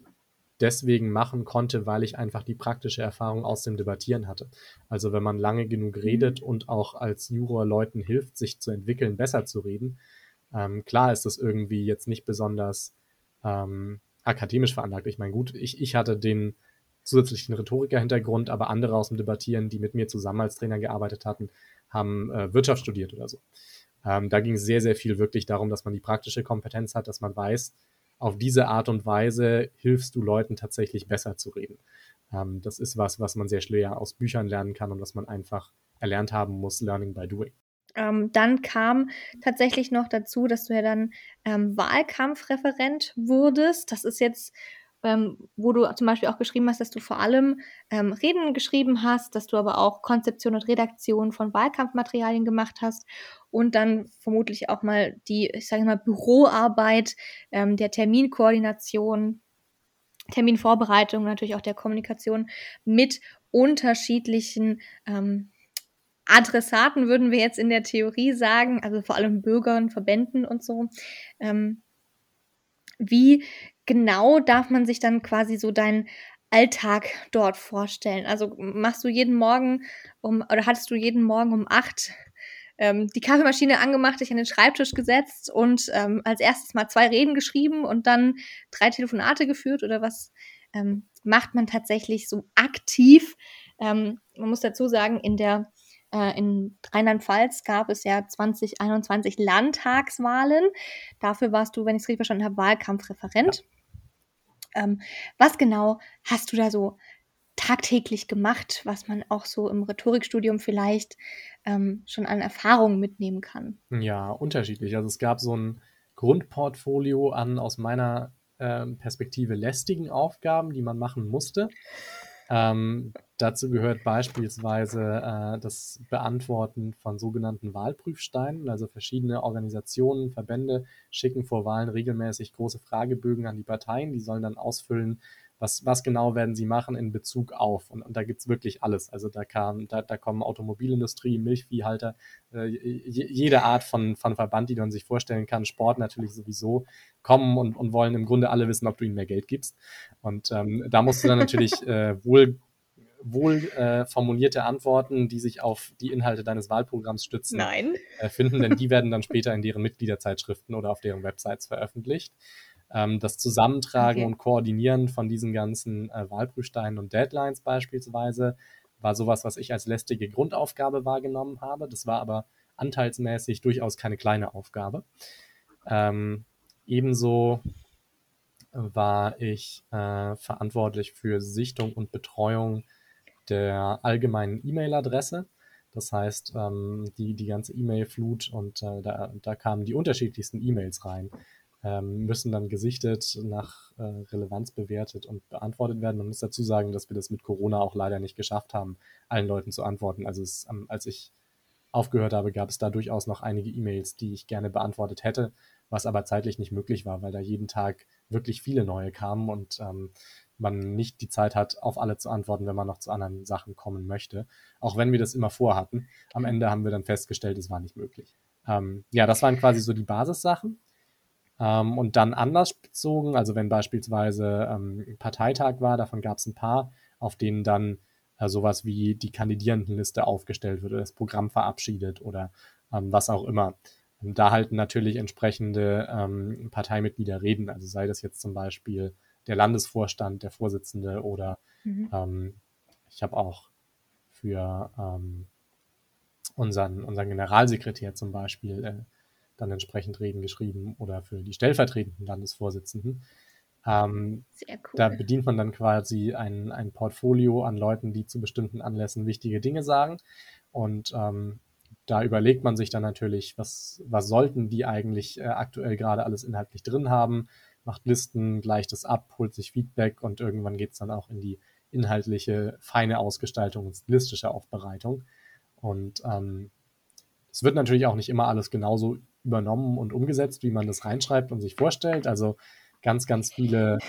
deswegen machen konnte, weil ich einfach die praktische Erfahrung aus dem Debattieren hatte. Also wenn man lange genug redet mhm. und auch als Juror Leuten hilft, sich zu entwickeln, besser zu reden, ähm, klar ist das irgendwie jetzt nicht besonders ähm, akademisch veranlagt. Ich meine, gut, ich, ich hatte den zusätzlichen Rhetoriker-Hintergrund, aber andere aus dem Debattieren, die mit mir zusammen als Trainer gearbeitet hatten, haben äh, Wirtschaft studiert oder so. Ähm, da ging es sehr, sehr viel wirklich darum, dass man die praktische Kompetenz hat, dass man weiß, auf diese Art und Weise hilfst du Leuten tatsächlich besser zu reden. Ähm, das ist was, was man sehr schwer aus Büchern lernen kann und was man einfach erlernt haben muss, Learning by Doing.
Ähm, dann kam tatsächlich noch dazu, dass du ja dann ähm, Wahlkampfreferent wurdest. Das ist jetzt ähm, wo du zum Beispiel auch geschrieben hast, dass du vor allem ähm, Reden geschrieben hast, dass du aber auch Konzeption und Redaktion von Wahlkampfmaterialien gemacht hast und dann vermutlich auch mal die, ich sage mal, Büroarbeit ähm, der Terminkoordination, Terminvorbereitung, natürlich auch der Kommunikation mit unterschiedlichen ähm, Adressaten, würden wir jetzt in der Theorie sagen, also vor allem Bürgern, Verbänden und so. Ähm, wie genau darf man sich dann quasi so deinen Alltag dort vorstellen? Also machst du jeden Morgen um oder hattest du jeden Morgen um acht ähm, die Kaffeemaschine angemacht, dich an den Schreibtisch gesetzt und ähm, als erstes mal zwei Reden geschrieben und dann drei Telefonate geführt oder was ähm, macht man tatsächlich so aktiv? Ähm, man muss dazu sagen, in der äh, in Rheinland-Pfalz gab es ja 2021 Landtagswahlen. Dafür warst du, wenn ich es richtig verstanden habe, Wahlkampfreferent. Ja. Ähm, was genau hast du da so tagtäglich gemacht, was man auch so im Rhetorikstudium vielleicht ähm, schon an Erfahrungen mitnehmen kann?
Ja, unterschiedlich. Also es gab so ein Grundportfolio an aus meiner äh, Perspektive lästigen Aufgaben, die man machen musste. Ähm, dazu gehört beispielsweise äh, das Beantworten von sogenannten Wahlprüfsteinen. Also verschiedene Organisationen, Verbände schicken vor Wahlen regelmäßig große Fragebögen an die Parteien. Die sollen dann ausfüllen, was, was genau werden sie machen in Bezug auf? Und, und da gibt's wirklich alles. Also da kam, da, da kommen Automobilindustrie, Milchviehhalter, äh, jede Art von, von Verband, die man sich vorstellen kann, Sport natürlich sowieso, kommen und, und wollen im Grunde alle wissen, ob du ihnen mehr Geld gibst. Und ähm, da musst du dann natürlich äh, wohl wohl äh, formulierte Antworten, die sich auf die Inhalte deines Wahlprogramms stützen, äh, finden, denn die werden dann später in deren Mitgliederzeitschriften oder auf deren Websites veröffentlicht. Ähm, das Zusammentragen okay. und Koordinieren von diesen ganzen äh, Wahlprüfsteinen und Deadlines beispielsweise war sowas, was ich als lästige Grundaufgabe wahrgenommen habe. Das war aber anteilsmäßig durchaus keine kleine Aufgabe. Ähm, ebenso war ich äh, verantwortlich für Sichtung und Betreuung der allgemeinen E-Mail-Adresse. Das heißt, ähm, die, die ganze E-Mail-Flut und äh, da, da kamen die unterschiedlichsten E-Mails rein ähm, müssen dann gesichtet, nach äh, Relevanz bewertet und beantwortet werden. Man muss dazu sagen, dass wir das mit Corona auch leider nicht geschafft haben, allen Leuten zu antworten. Also es, ähm, als ich aufgehört habe, gab es da durchaus noch einige E-Mails, die ich gerne beantwortet hätte, was aber zeitlich nicht möglich war, weil da jeden Tag wirklich viele neue kamen und ähm, man nicht die Zeit hat, auf alle zu antworten, wenn man noch zu anderen Sachen kommen möchte. Auch wenn wir das immer vorhatten. Am Ende haben wir dann festgestellt, es war nicht möglich. Ähm, ja, das waren quasi so die Basissachen. Ähm, und dann anders bezogen, also wenn beispielsweise ähm, Parteitag war, davon gab es ein paar, auf denen dann äh, sowas wie die Kandidierendenliste aufgestellt wird oder das Programm verabschiedet oder ähm, was auch immer. Und da halten natürlich entsprechende ähm, Parteimitglieder reden, also sei das jetzt zum Beispiel der Landesvorstand, der Vorsitzende oder mhm. Ähm, ich habe auch für ähm, unseren, unseren Generalsekretär zum Beispiel äh, dann entsprechend Reden geschrieben oder für die stellvertretenden Landesvorsitzenden. Ähm, Sehr cool. Da bedient man dann quasi ein, ein Portfolio an Leuten, die zu bestimmten Anlässen wichtige Dinge sagen. Und ähm, da überlegt man sich dann natürlich, was, was sollten die eigentlich äh, aktuell gerade alles inhaltlich drin haben, macht Listen, gleicht es ab, holt sich Feedback und irgendwann geht es dann auch in die inhaltliche, feine Ausgestaltung und stilistische Aufbereitung. Und ähm, es wird natürlich auch nicht immer alles genauso übernommen und umgesetzt, wie man das reinschreibt und sich vorstellt. Also ganz, ganz viele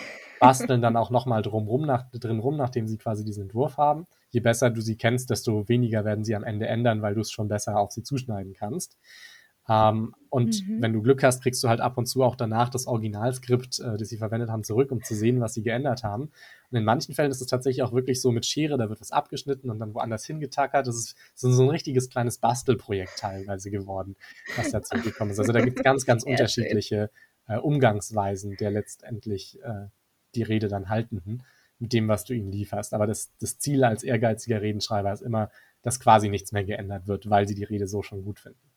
basteln dann auch nochmal drumrum nach, drin rum, nachdem sie quasi diesen Entwurf haben. Je besser du sie kennst, desto weniger werden sie am Ende ändern, weil du es schon besser auf sie zuschneiden kannst. Ähm, und mhm. wenn du Glück hast, kriegst du halt ab und zu auch danach das Originalskript, äh, das sie verwendet haben, zurück, um zu sehen, was sie geändert haben. Und in manchen Fällen ist es tatsächlich auch wirklich so mit Schere, da wird was abgeschnitten und dann woanders hingetackert. Das ist so, ein richtiges kleines Bastelprojekt teilweise geworden, was dazu gekommen ist. Also da gibt es ganz, ganz unterschiedliche äh, Umgangsweisen der letztendlich äh, die Rede dann haltenden mit dem, was du ihnen lieferst. Aber das, das Ziel als ehrgeiziger Redenschreiber ist immer, dass quasi nichts mehr geändert wird, weil sie die Rede so schon gut finden.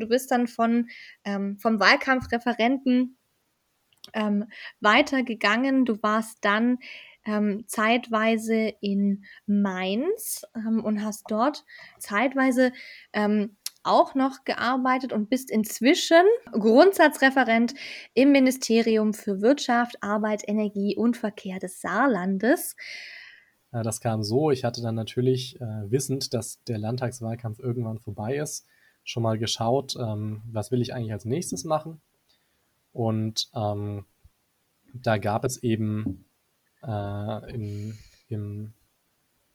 Du bist dann von, ähm, vom Wahlkampfreferenten ähm, weitergegangen. Du warst dann ähm, zeitweise in Mainz ähm, und hast dort zeitweise ähm, auch noch gearbeitet und bist inzwischen Grundsatzreferent im Ministerium für Wirtschaft, Arbeit, Energie und Verkehr des Saarlandes.
Das kam so, ich hatte dann natürlich äh, wissend, dass der Landtagswahlkampf irgendwann vorbei ist, schon mal geschaut, ähm, was will ich eigentlich als nächstes machen. Und ähm, da gab es eben äh, im, im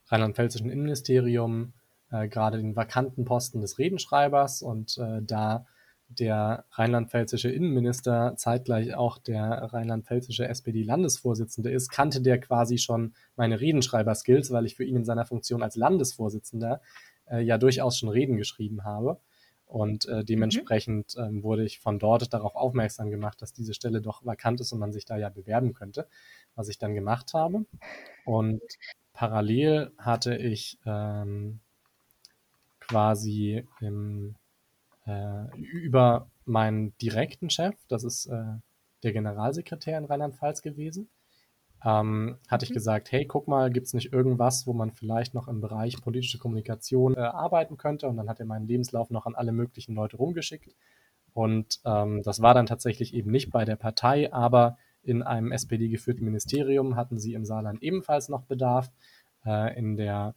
rheinland-pfälzischen Innenministerium äh, gerade den vakanten Posten des Redenschreibers und äh, da der rheinland-pfälzische Innenminister zeitgleich auch der rheinland-pfälzische SPD-Landesvorsitzende ist, kannte der quasi schon meine Redenschreiber-Skills, weil ich für ihn in seiner Funktion als Landesvorsitzender äh, ja durchaus schon Reden geschrieben habe. Und äh, dementsprechend mhm. ähm, wurde ich von dort darauf aufmerksam gemacht, dass diese Stelle doch vakant ist und man sich da ja bewerben könnte, was ich dann gemacht habe. Und parallel hatte ich ähm, quasi im, äh, über meinen direkten Chef, das ist äh, der Generalsekretär in Rheinland-Pfalz gewesen, ähm, hatte ich mhm. gesagt, hey, guck mal, gibt es nicht irgendwas, wo man vielleicht noch im Bereich politische Kommunikation äh, arbeiten könnte? Und dann hat er meinen Lebenslauf noch an alle möglichen Leute rumgeschickt. Und ähm, das war dann tatsächlich eben nicht bei der Partei, aber in einem SPD-geführten Ministerium hatten sie im Saarland ebenfalls noch Bedarf äh, in der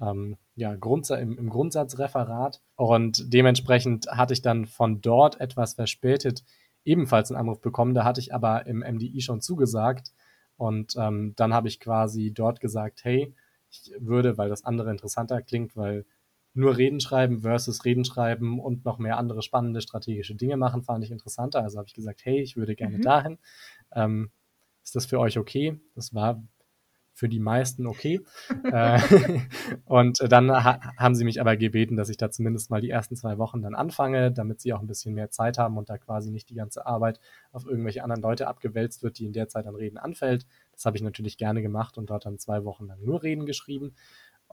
ähm, ja, Grundsatz, im, im Grundsatzreferat. Und dementsprechend hatte ich dann von dort etwas verspätet ebenfalls einen Anruf bekommen. Da hatte ich aber im MDI schon zugesagt Und ähm, dann habe ich quasi dort gesagt, hey, ich würde, weil das andere interessanter klingt, weil nur Reden schreiben versus Reden schreiben und noch mehr andere spannende strategische Dinge machen, fand ich interessanter. Also habe ich gesagt, hey, ich würde gerne mhm. dahin. Ähm, ist das für euch okay? Das war für die meisten okay. äh, und dann ha haben sie mich aber gebeten, dass ich da zumindest mal die ersten zwei Wochen dann anfange, damit sie auch ein bisschen mehr Zeit haben und da quasi nicht die ganze Arbeit auf irgendwelche anderen Leute abgewälzt wird, die in der Zeit an Reden anfällt. Das habe ich natürlich gerne gemacht und dort dann zwei Wochen lang nur Reden geschrieben.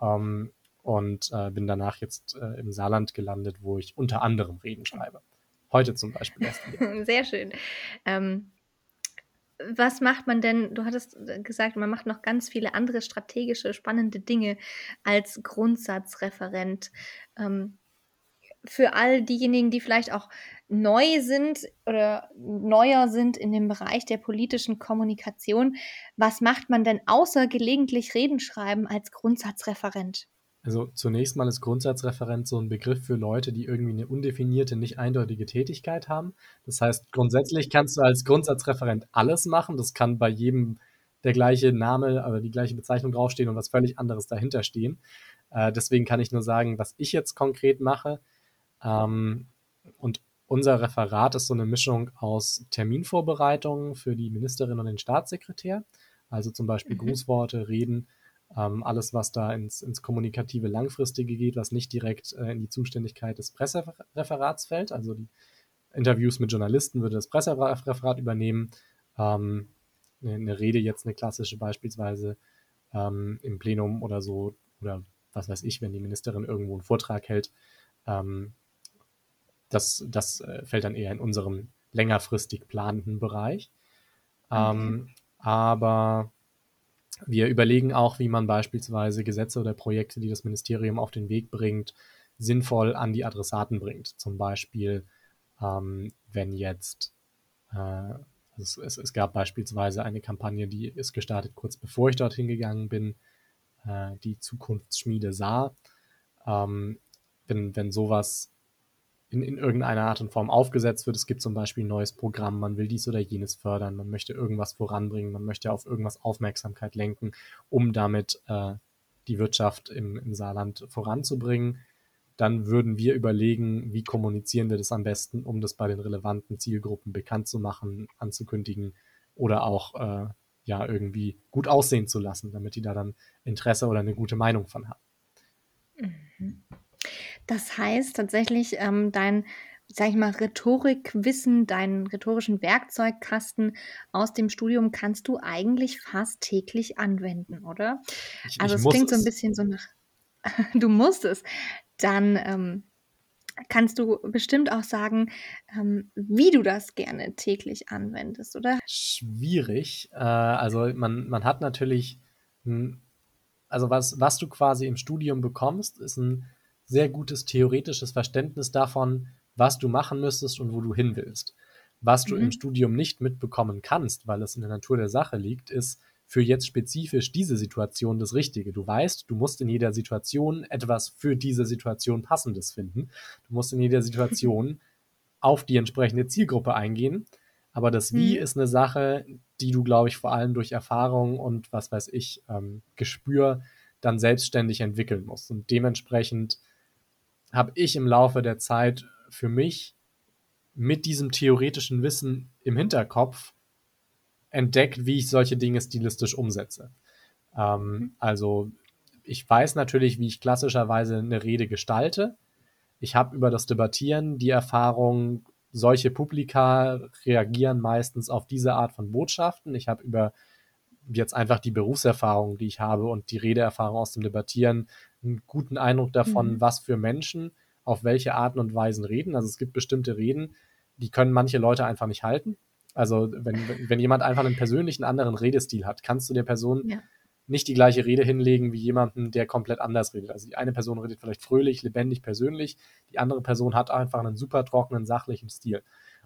Ähm, und äh, bin danach jetzt äh, im Saarland gelandet, wo ich unter anderem Reden schreibe. Heute zum Beispiel.
Sehr schön. Ähm, was macht man denn? Du hattest äh, gesagt, man macht noch ganz viele andere strategische, spannende Dinge als Grundsatzreferent. Ähm, für all diejenigen, die vielleicht auch neu sind oder neuer sind in dem Bereich der politischen Kommunikation, was macht man denn außer gelegentlich Reden schreiben als Grundsatzreferent?
Also zunächst mal ist Grundsatzreferent so ein Begriff für Leute, die irgendwie eine undefinierte, nicht eindeutige Tätigkeit haben. Das heißt, grundsätzlich kannst du als Grundsatzreferent alles machen. Das kann bei jedem der gleiche Name oder die gleiche Bezeichnung draufstehen und was völlig anderes dahinter stehen. Äh, deswegen kann ich nur sagen, was ich jetzt konkret mache. Ähm, und unser Referat ist so eine Mischung aus Terminvorbereitungen für die Ministerin und den Staatssekretär, also zum Beispiel mhm. Grußworte, Reden, ähm, alles, was da ins, ins kommunikative Langfristige geht, was nicht direkt äh, in die Zuständigkeit des Pressereferats fällt. Also die Interviews mit Journalisten würde das Pressereferat übernehmen. Ähm, eine, eine, Rede jetzt, eine klassische beispielsweise ähm, im Plenum oder so, oder was weiß ich, wenn die Ministerin irgendwo einen Vortrag hält. Ähm, das das äh, fällt dann eher in unserem längerfristig planenden Bereich. Okay. Ähm, aber wir überlegen auch, wie man beispielsweise Gesetze oder Projekte, die das Ministerium auf den Weg bringt, sinnvoll an die Adressaten bringt. Zum Beispiel, ähm, wenn jetzt, äh, es, es, es, gab beispielsweise eine Kampagne, die ist gestartet kurz bevor ich dorthin gegangen bin, äh, die Zukunftsschmiede sah. Ähm, wenn, wenn sowas in, in irgendeiner Art und Form aufgesetzt wird. Es gibt zum Beispiel ein neues Programm, man will dies oder jenes fördern, man möchte irgendwas voranbringen, man möchte auf irgendwas Aufmerksamkeit lenken, um damit äh, die Wirtschaft im, im Saarland voranzubringen. Dann würden wir überlegen, wie kommunizieren wir das am besten, um das bei den relevanten Zielgruppen bekannt zu machen, anzukündigen oder auch äh, ja irgendwie gut aussehen zu lassen, damit die da dann Interesse oder eine gute Meinung von haben.
Mhm. Das heißt tatsächlich, ähm, dein, sag ich mal, Rhetorikwissen, deinen rhetorischen Werkzeugkasten aus dem Studium kannst du eigentlich fast täglich anwenden, oder? Ich, also ich es klingt so ein bisschen so nach, du musst es. Dann ähm, kannst du bestimmt auch sagen, ähm, wie du das gerne täglich anwendest, oder?
Schwierig. Äh, also man, man hat natürlich, also was, was du quasi im Studium bekommst, ist ein sehr gutes theoretisches Verständnis davon, was du machen müsstest und wo du hin willst. Was du mhm. im Studium nicht mitbekommen kannst, weil es in der Natur der Sache liegt, ist für jetzt spezifisch diese Situation das Richtige. Du weißt, du musst in jeder Situation etwas für diese Situation Passendes finden. Du musst in jeder Situation auf die entsprechende Zielgruppe eingehen. Aber das Wie mhm. ist eine Sache, die du, glaube ich, vor allem durch Erfahrung und was weiß ich, ähm, Gespür dann selbstständig entwickeln musst. Und dementsprechend habe ich im Laufe der Zeit für mich mit diesem theoretischen Wissen im Hinterkopf entdeckt, wie ich solche Dinge stilistisch umsetze. Ähm, mhm. Also ich weiß natürlich, wie ich klassischerweise eine Rede gestalte. Ich habe über das Debattieren die Erfahrung, solche Publika reagieren meistens auf diese Art von Botschaften. Ich habe über jetzt einfach die Berufserfahrung, die ich habe und die Redeerfahrung aus dem Debattieren einen guten Eindruck davon, mhm. was für Menschen auf welche Arten und Weisen reden. Also es gibt bestimmte Reden, die können manche Leute einfach nicht halten. Also wenn, wenn jemand einfach einen persönlichen anderen Redestil hat, kannst du der Person ja. nicht die gleiche Rede hinlegen wie jemanden, der komplett anders redet. Also die eine Person redet vielleicht fröhlich, lebendig, persönlich, die andere Person hat einfach einen super trockenen, sachlichen Stil.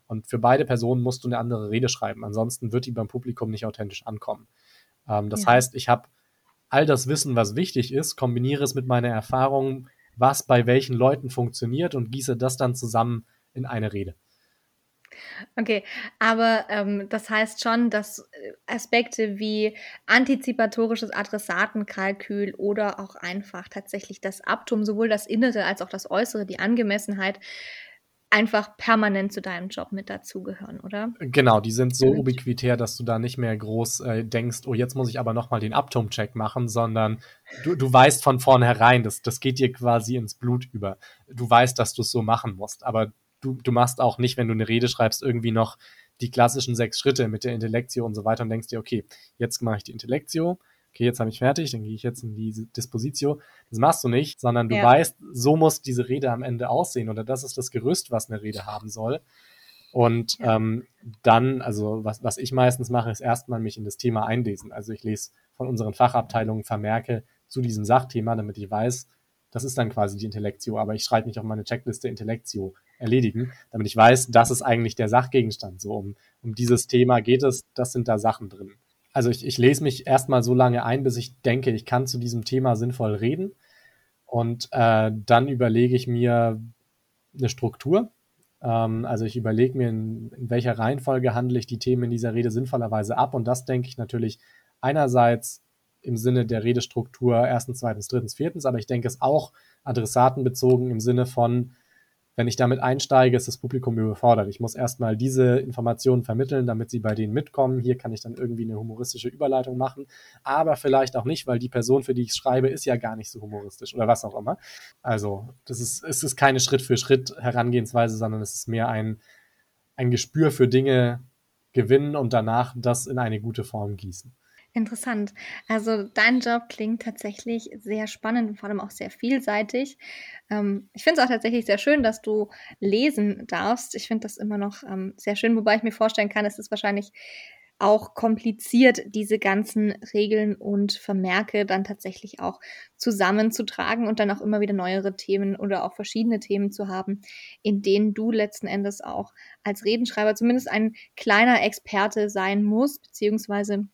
Und für beide Personen musst du eine andere Rede schreiben. Ansonsten wird die beim Publikum nicht authentisch ankommen. Ähm, das ja. heißt, ich habe all das Wissen, was wichtig ist, kombiniere es mit meiner Erfahrung, was bei welchen Leuten funktioniert und gieße das dann zusammen in eine Rede.
Okay, aber, ähm, das heißt schon, dass, äh, Aspekte wie antizipatorisches Adressatenkalkül oder auch einfach tatsächlich das Aptum, sowohl das Innere als auch das Äußere, die Angemessenheit einfach permanent zu deinem Job mit dazugehören, oder?
Genau, die sind so ubiquitär, dass du da nicht mehr groß, äh, denkst: „Oh, jetzt muss ich aber noch mal den Aptum-Check machen“, sondern du du weißt von vornherein, das das geht dir quasi ins Blut über. Du weißt, dass du's so machen musst, aber du du machst auch nicht, wenn du 'ne Rede schreibst, irgendwie noch die klassischen 6 Schritte mit der Intellectio und so weiter und denkst dir: „Okay, jetzt mache ich die Intellectio. Okay, jetzt habe ich fertig, dann gehe ich jetzt in die Dispositio.“ Das machst du nicht, sondern du
Ja.
weißt, so muss diese Rede am Ende aussehen oder das ist das Gerüst, was 'ne Rede haben soll. Und,
Ja.
ähm, dann also, was was ich meistens mache, ist erst mal mich in das Thema einlesen. Also, ich lese von unseren Fachabteilungen Vermerke zu diesem Sachthema, damit ich weiß, das ist dann quasi die Intellectio, aber ich schreibe nicht auf meine Checkliste Intellectio erledigen, damit ich weiß, das ist eigentlich der Sachgegenstand. So um um dieses Thema geht es, das sind da Sachen drin. Also, ich ich lese mich erst mal so lange ein, bis ich denke, ich kann zu diesem Thema sinnvoll reden und, äh, dann überlege ich mir 'ne Struktur. Ähm, also, ich überlege mir, in in welcher Reihenfolge handle ich die Themen in dieser Rede sinnvollerweise ab und das denke ich natürlich einerseits im Sinne der Redestruktur 1., 2., 3., 4., aber ich denke es auch adressatenbezogen im Sinne von, wenn ich damit einsteige, ist das Publikum überfordert. Ich muss erst mal diese Informationen vermitteln, damit sie bei denen mitkommen. Hier kann ich dann irgendwie 'ne humoristische Überleitung machen, aber vielleicht auch nicht, weil die Person, für die ich's schreibe, ist ja gar nicht so humoristisch oder was auch immer. Also, das ist es ist keine Schritt-für-Schritt-Herangehensweise, sondern es ist mehr ein ein Gespür für Dinge gewinnen und danach das in eine gute Form gießen.
Interessant. Also, dein Job klingt tatsächlich sehr spannend und vor allem auch sehr vielseitig. Ähm, ich finde es auch tatsächlich sehr schön, dass du lesen darfst. Ich finde das immer noch, ähm, sehr schön, wobei ich mir vorstellen kann, es ist wahrscheinlich auch kompliziert, diese ganzen Regeln und Vermerke dann tatsächlich auch zusammenzutragen und dann auch immer wieder neuere Themen oder auch verschiedene Themen zu haben, in denen du letzten Endes auch als Redenschreiber zumindest ein kleiner Experte sein musst, beziehungsweise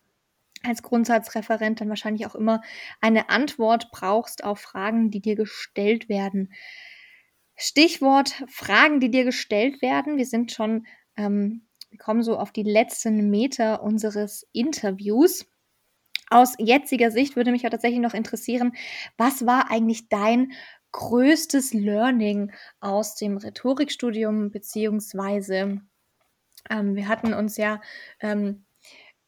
als Grundsatzreferent dann wahrscheinlich auch immer eine Antwort brauchst auf Fragen, die dir gestellt werden. Stichwort Fragen, die dir gestellt werden. Wir sind schon ähm, wir kommen so auf die letzten Meter unseres Interviews. Aus jetziger Sicht würde mich ja tatsächlich noch interessieren, was war eigentlich dein größtes Learning aus dem Rhetorikstudium, beziehungsweise, ähm, wir hatten uns ja, ähm,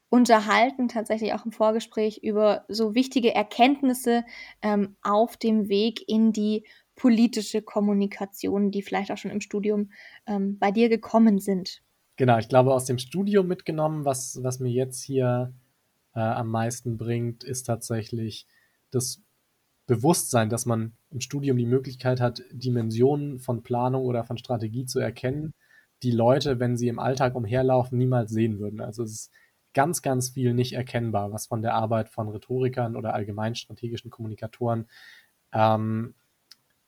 unterhalten, tatsächlich auch im Vorgespräch über so wichtige Erkenntnisse, ähm, auf dem Weg in die politische Kommunikation, die vielleicht auch schon im Studium, ähm, bei dir gekommen sind.
Genau, ich glaube, aus dem Studium mitgenommen, was was mir jetzt hier, äh, am meisten bringt, ist tatsächlich das Bewusstsein, dass man im Studium die Möglichkeit hat, Dimensionen von Planung oder von Strategie zu erkennen, die Leute, wenn sie im Alltag umherlaufen, niemals sehen würden. Also, es ist ganz, ganz viel nicht erkennbar, was von der Arbeit von Rhetorikern oder allgemein strategischen Kommunikatoren, ähm,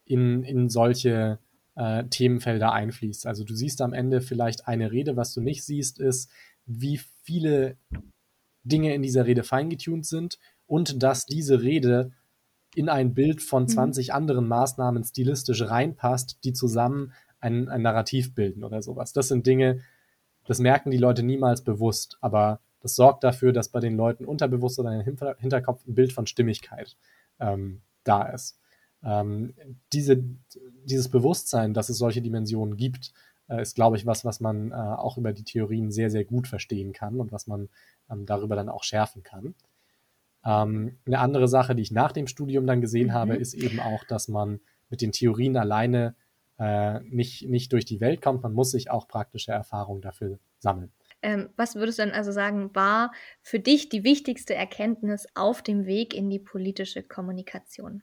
in in solche, äh, Themenfelder einfließt. Also, du siehst am Ende vielleicht eine Rede. Was du nicht siehst, ist, wie viele Dinge in dieser Rede feingetuned sind und dass diese Rede in ein Bild von
Mhm.
20 anderen Maßnahmen stilistisch reinpasst, die zusammen ein ein Narrativ bilden oder so was. Das sind Dinge, das merken die Leute niemals bewusst, aber das sorgt dafür, dass bei den Leuten unterbewusst oder im Hinter Hinterkopf 'n Bild von Stimmigkeit, ähm, da ist. Ähm, diese dieses Bewusstsein, dass es solche Dimensionen gibt, äh, ist, glaube ich, was, was man, äh, auch über die Theorien sehr, sehr gut verstehen kann und was man, ähm, darüber dann auch schärfen kann. Ähm, 'ne andere Sache, die ich nach dem Studium dann gesehen habe,
Mhm.
ist eben auch, dass man mit den Theorien alleine, äh, nicht nicht durch die Welt kommt. Man muss sich auch praktische Erfahrung dafür sammeln.
Ähm, was würdest du denn also sagen, war für dich die wichtigste Erkenntnis auf dem Weg in die politische Kommunikation?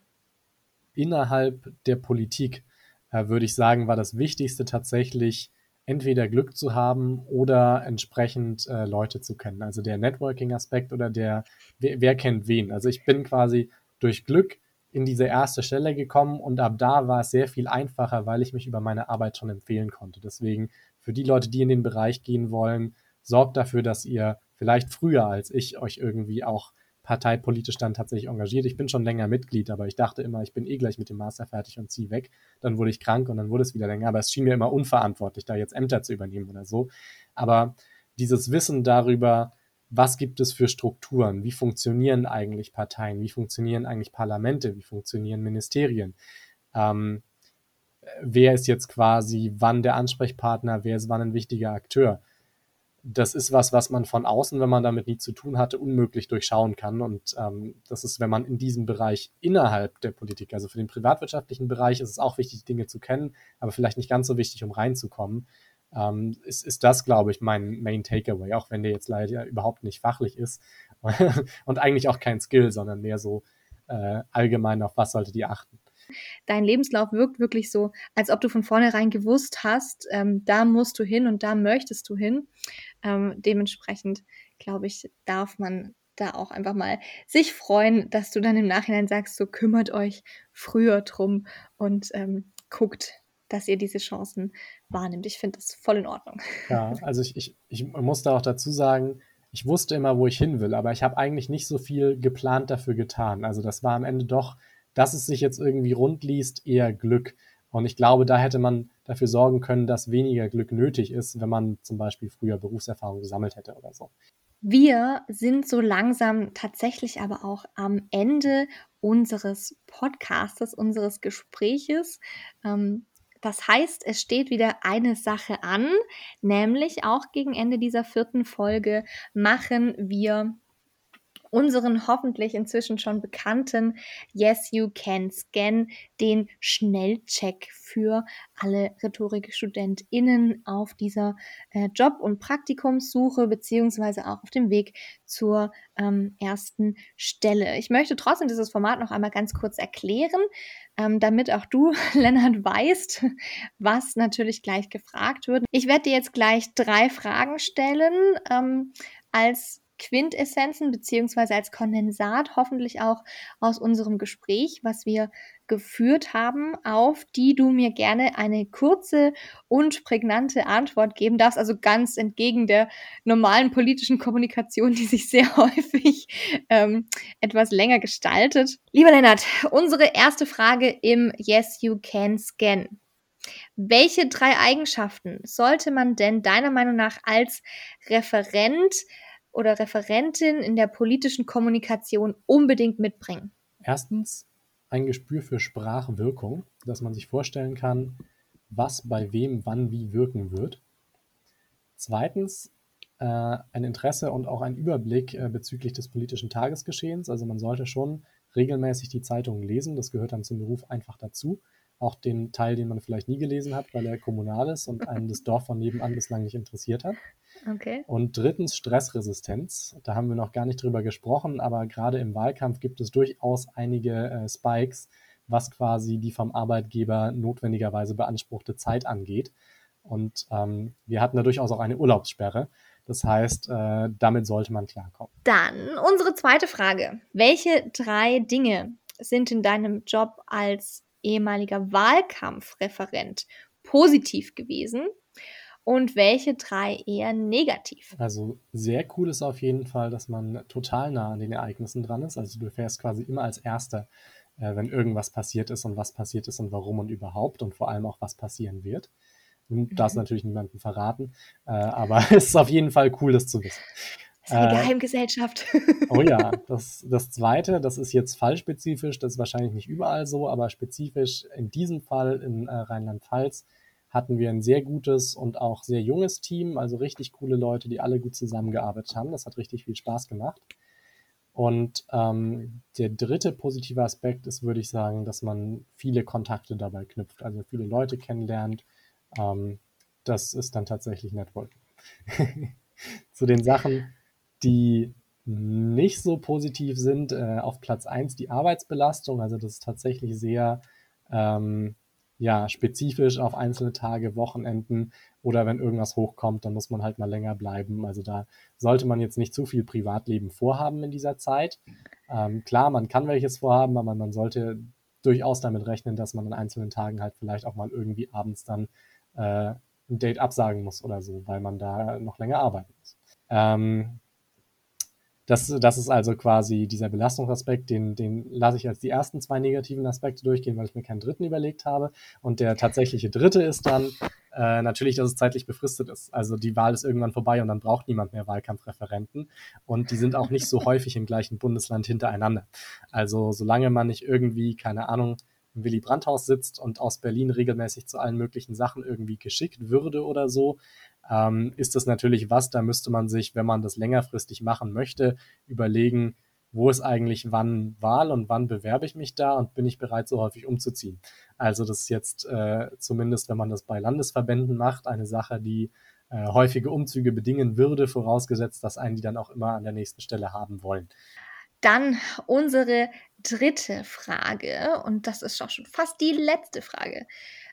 Innerhalb der Politik, äh, würde ich sagen, war das Wichtigste tatsächlich, entweder Glück zu haben oder entsprechend, äh, Leute zu kennen. Also, der Networking-Aspekt oder der wer wer kennt wen? Also, ich bin quasi durch Glück in diese 1. Stelle gekommen und ab da war es sehr viel einfacher, weil ich mich über meine Arbeit schon empfehlen konnte. Deswegen für die Leute, die in den Bereich gehen wollen, sorgt dafür, dass ihr vielleicht früher als ich euch irgendwie auch parteipolitisch dann tatsächlich engagiert. Ich bin schon länger Mitglied, aber ich dachte immer, ich bin eh gleich mit dem Master fertig und ziehe weg. Dann wurde ich krank und dann wurde es wieder länger. Aber es schien mir immer unverantwortlich, da jetzt Ämter zu übernehmen oder so. Aber dieses Wissen darüber, was gibt es für Strukturen, wie funktionieren eigentlich Parteien, wie funktionieren eigentlich Parlamente, wie funktionieren Ministerien, ähm, wer ist jetzt quasi wann der Ansprechpartner, wer ist wann ein wichtiger Akteur das ist was, was man von außen, wenn man damit nie zu tun hatte, unmöglich durchschauen kann. Und ähm, das ist, wenn man in diesem Bereich innerhalb der Politik, also für den privatwirtschaftlichen Bereich, ist es auch wichtig, Dinge zu kennen, aber vielleicht nicht ganz so wichtig, um reinzukommen. Ähm, ist, ist das, glaube ich, mein Main Takeaway, auch wenn der jetzt leider überhaupt nicht fachlich ist und eigentlich auch kein Skill, sondern mehr so äh, allgemein, auf was solltet ihr achten.
Dein Lebenslauf wirkt wirklich so, als ob du von vornherein gewusst hast, ähm, da musst du hin und da möchtest du hin. Ähm, dementsprechend, glaube ich, darf man da auch einfach mal sich freuen, dass du dann im Nachhinein sagst, so kümmert euch früher drum und ähm, guckt, dass ihr diese Chancen wahrnimmt. Ich finde das voll in Ordnung.
Ja, also ich, ich, ich muss da auch dazu sagen, ich wusste immer, wo ich hin will, aber ich habe eigentlich nicht so viel geplant dafür getan. Also das war am Ende doch dass es sich jetzt irgendwie rund liest, eher Glück. Und ich glaube, da hätte man dafür sorgen können, dass weniger Glück nötig ist, wenn man zum Beispiel früher Berufserfahrung gesammelt hätte oder so.
Wir sind so langsam tatsächlich aber auch am Ende unseres Podcastes, unseres Gespräches. Ähm, das heißt, es steht wieder eine Sache an, nämlich auch gegen Ende dieser vierten Folge machen wir unseren hoffentlich inzwischen schon bekannten Yes You Can Scan, den Schnellcheck für alle Rhetorikstudentinnen auf dieser äh, Job- und Praktikumssuche beziehungsweise auch auf dem Weg zur ähm, ersten Stelle. Ich möchte trotzdem dieses Format noch einmal ganz kurz erklären, ähm, damit auch du, Lennart, weißt, was natürlich gleich gefragt wird. Ich werde dir jetzt gleich drei Fragen stellen ähm, als Quintessenzen beziehungsweise als Kondensat hoffentlich auch aus unserem Gespräch, was wir geführt haben, auf die du mir gerne eine kurze und prägnante Antwort geben darfst. Also ganz entgegen der normalen politischen Kommunikation, die sich sehr häufig ähm, etwas länger gestaltet. Lieber Lennart, unsere erste Frage im Yes You Can Scan. Welche drei Eigenschaften sollte man denn deiner Meinung nach als Referent oder Referentin in der politischen Kommunikation unbedingt mitbringen?
Erstens ein Gespür für Sprachwirkung, dass man sich vorstellen kann, was bei wem wann wie wirken wird. Zweitens äh, ein Interesse und auch ein Überblick äh, bezüglich des politischen Tagesgeschehens. Also man sollte schon regelmäßig die Zeitungen lesen. Das gehört dann zum Beruf einfach dazu. Auch den Teil, den man vielleicht nie gelesen hat, weil er kommunal ist und einen das Dorf von nebenan bislang nicht interessiert hat.
Okay.
Und drittens Stressresistenz. Da haben wir noch gar nicht drüber gesprochen, aber gerade im Wahlkampf gibt es durchaus einige äh, Spikes, was quasi die vom Arbeitgeber notwendigerweise beanspruchte Zeit angeht. Und ähm, wir hatten da durchaus auch eine Urlaubssperre. Das heißt, äh, damit sollte man klarkommen.
Dann unsere zweite Frage. Welche drei Dinge sind in deinem Job als ehemaliger Wahlkampfreferent positiv gewesen und welche drei eher negativ?
Also sehr cool ist auf jeden Fall, dass man total nah an den Ereignissen dran ist. Also du fährst quasi immer als Erster, äh, wenn irgendwas passiert ist und was passiert ist und warum und überhaupt und vor allem auch was passieren wird. Du darfst mhm. natürlich niemandem verraten, äh, aber es ist auf jeden Fall cool, das zu wissen.
Das ist eine äh, Geheimgesellschaft.
oh ja, das, das zweite, das ist jetzt fallspezifisch, das ist wahrscheinlich nicht überall so, aber spezifisch in diesem Fall in äh, Rheinland-Pfalz hatten wir ein sehr gutes und auch sehr junges Team, also richtig coole Leute, die alle gut zusammengearbeitet haben. Das hat richtig viel Spaß gemacht. Und ähm, der dritte positive Aspekt ist, würde ich sagen, dass man viele Kontakte dabei knüpft, also viele Leute kennenlernt. Ähm, das ist dann tatsächlich Networking. Zu den Sachen, die nicht so positiv sind, äh, auf Platz 1 die Arbeitsbelastung. Also das ist tatsächlich sehr ähm, ja, spezifisch auf einzelne Tage, Wochenenden oder wenn irgendwas hochkommt, dann muss man halt mal länger bleiben. Also da sollte man jetzt nicht zu viel Privatleben vorhaben in dieser Zeit. Ähm, klar, man kann welches vorhaben, aber man sollte durchaus damit rechnen, dass man an einzelnen Tagen halt vielleicht auch mal irgendwie abends dann äh, ein Date absagen muss oder so, weil man da noch länger arbeiten muss. Ähm, Das, das ist also quasi dieser Belastungsaspekt, den, den lasse ich als die ersten zwei negativen Aspekte durchgehen, weil ich mir keinen dritten überlegt habe. Und der tatsächliche dritte ist dann äh, natürlich, dass es zeitlich befristet ist. Also die Wahl ist irgendwann vorbei und dann braucht niemand mehr Wahlkampfreferenten. Und die sind auch nicht so häufig im gleichen Bundesland hintereinander. Also solange man nicht irgendwie, keine Ahnung, im Willy Brandt-Haus sitzt und aus Berlin regelmäßig zu allen möglichen Sachen irgendwie geschickt würde oder so, ähm, ist das natürlich was, da müsste man sich, wenn man das längerfristig machen möchte, überlegen, wo ist eigentlich wann Wahl und wann bewerbe ich mich da und bin ich bereit, so häufig umzuziehen. Also das ist jetzt äh, zumindest, wenn man das bei Landesverbänden macht, eine Sache, die äh, häufige Umzüge bedingen würde, vorausgesetzt, dass einen die dann auch immer an der nächsten Stelle haben wollen.
Dann unsere dritte Frage, und das ist auch schon fast die letzte Frage.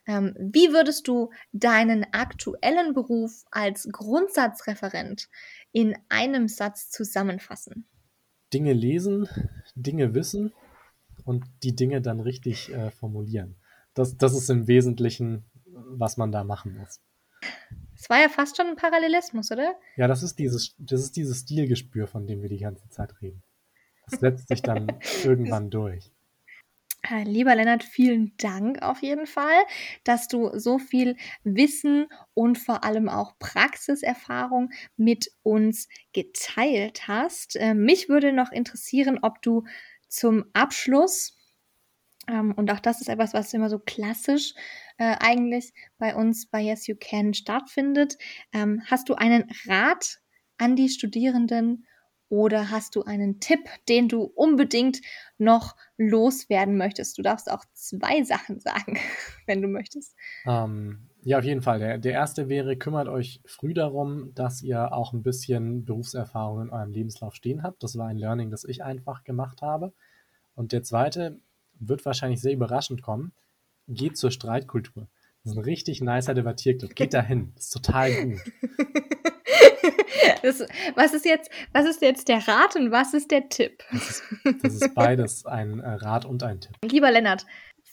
Ähm, wie würdest du deinen aktuellen Beruf als Grundsatzreferent in einem Satz zusammenfassen?
Dinge lesen, Dinge wissen und die Dinge dann richtig äh, formulieren. Das, das ist im Wesentlichen, was man da machen muss.
Es war ja fast schon ein Parallelismus, oder?
Ja, das ist dieses, das ist dieses Stilgespür, von dem wir die ganze Zeit reden. Das setzt sich dann irgendwann durch.
Äh, lieber Lennart, vielen Dank auf jeden Fall, dass du so viel Wissen und vor allem auch Praxiserfahrung mit uns geteilt hast. Äh, mich würde noch interessieren, ob du zum Abschluss, ähm, und auch das ist etwas, was immer so klassisch äh, eigentlich bei uns bei Yes You Can stattfindet, ähm, hast du einen Rat an die Studierenden oder hast du einen Tipp, den du unbedingt noch loswerden möchtest? Du darfst auch zwei Sachen sagen, wenn du möchtest.
Ähm, ja, auf jeden Fall. Der, der erste wäre, kümmert euch früh darum, dass ihr auch ein bisschen Berufserfahrung in eurem Lebenslauf stehen habt. Das war ein Learning, das ich einfach gemacht habe. Und der zweite wird wahrscheinlich sehr überraschend kommen. Geht zur Streitkultur. Das ist ein richtig nicer Debattierclub. Geht dahin. Das ist total gut.
Das, was, ist jetzt, was ist jetzt der Rat und was ist der Tipp?
Das ist, das ist beides ein äh, Rat und ein Tipp.
Lieber Lennart,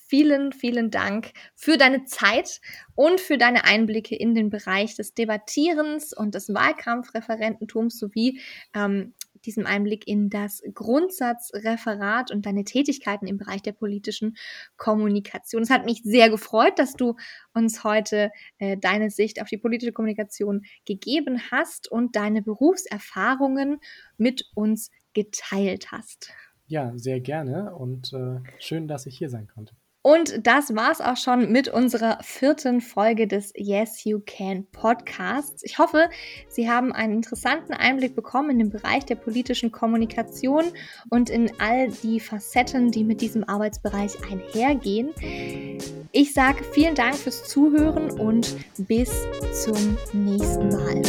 vielen, vielen Dank für deine Zeit und für deine Einblicke in den Bereich des Debattierens und des Wahlkampfreferententums sowie ähm, diesem Einblick in das Grundsatzreferat und deine Tätigkeiten im Bereich der politischen Kommunikation. Es hat mich sehr gefreut, dass du uns heute äh, deine Sicht auf die politische Kommunikation gegeben hast und deine Berufserfahrungen mit uns geteilt hast.
Ja, sehr gerne und äh, schön, dass ich hier sein konnte.
Und das war's auch schon mit unserer vierten Folge des Yes You Can Podcasts. Ich hoffe, Sie haben einen interessanten Einblick bekommen in den Bereich der politischen Kommunikation und in all die Facetten, die mit diesem Arbeitsbereich einhergehen. Ich sage vielen Dank fürs Zuhören und bis zum nächsten Mal.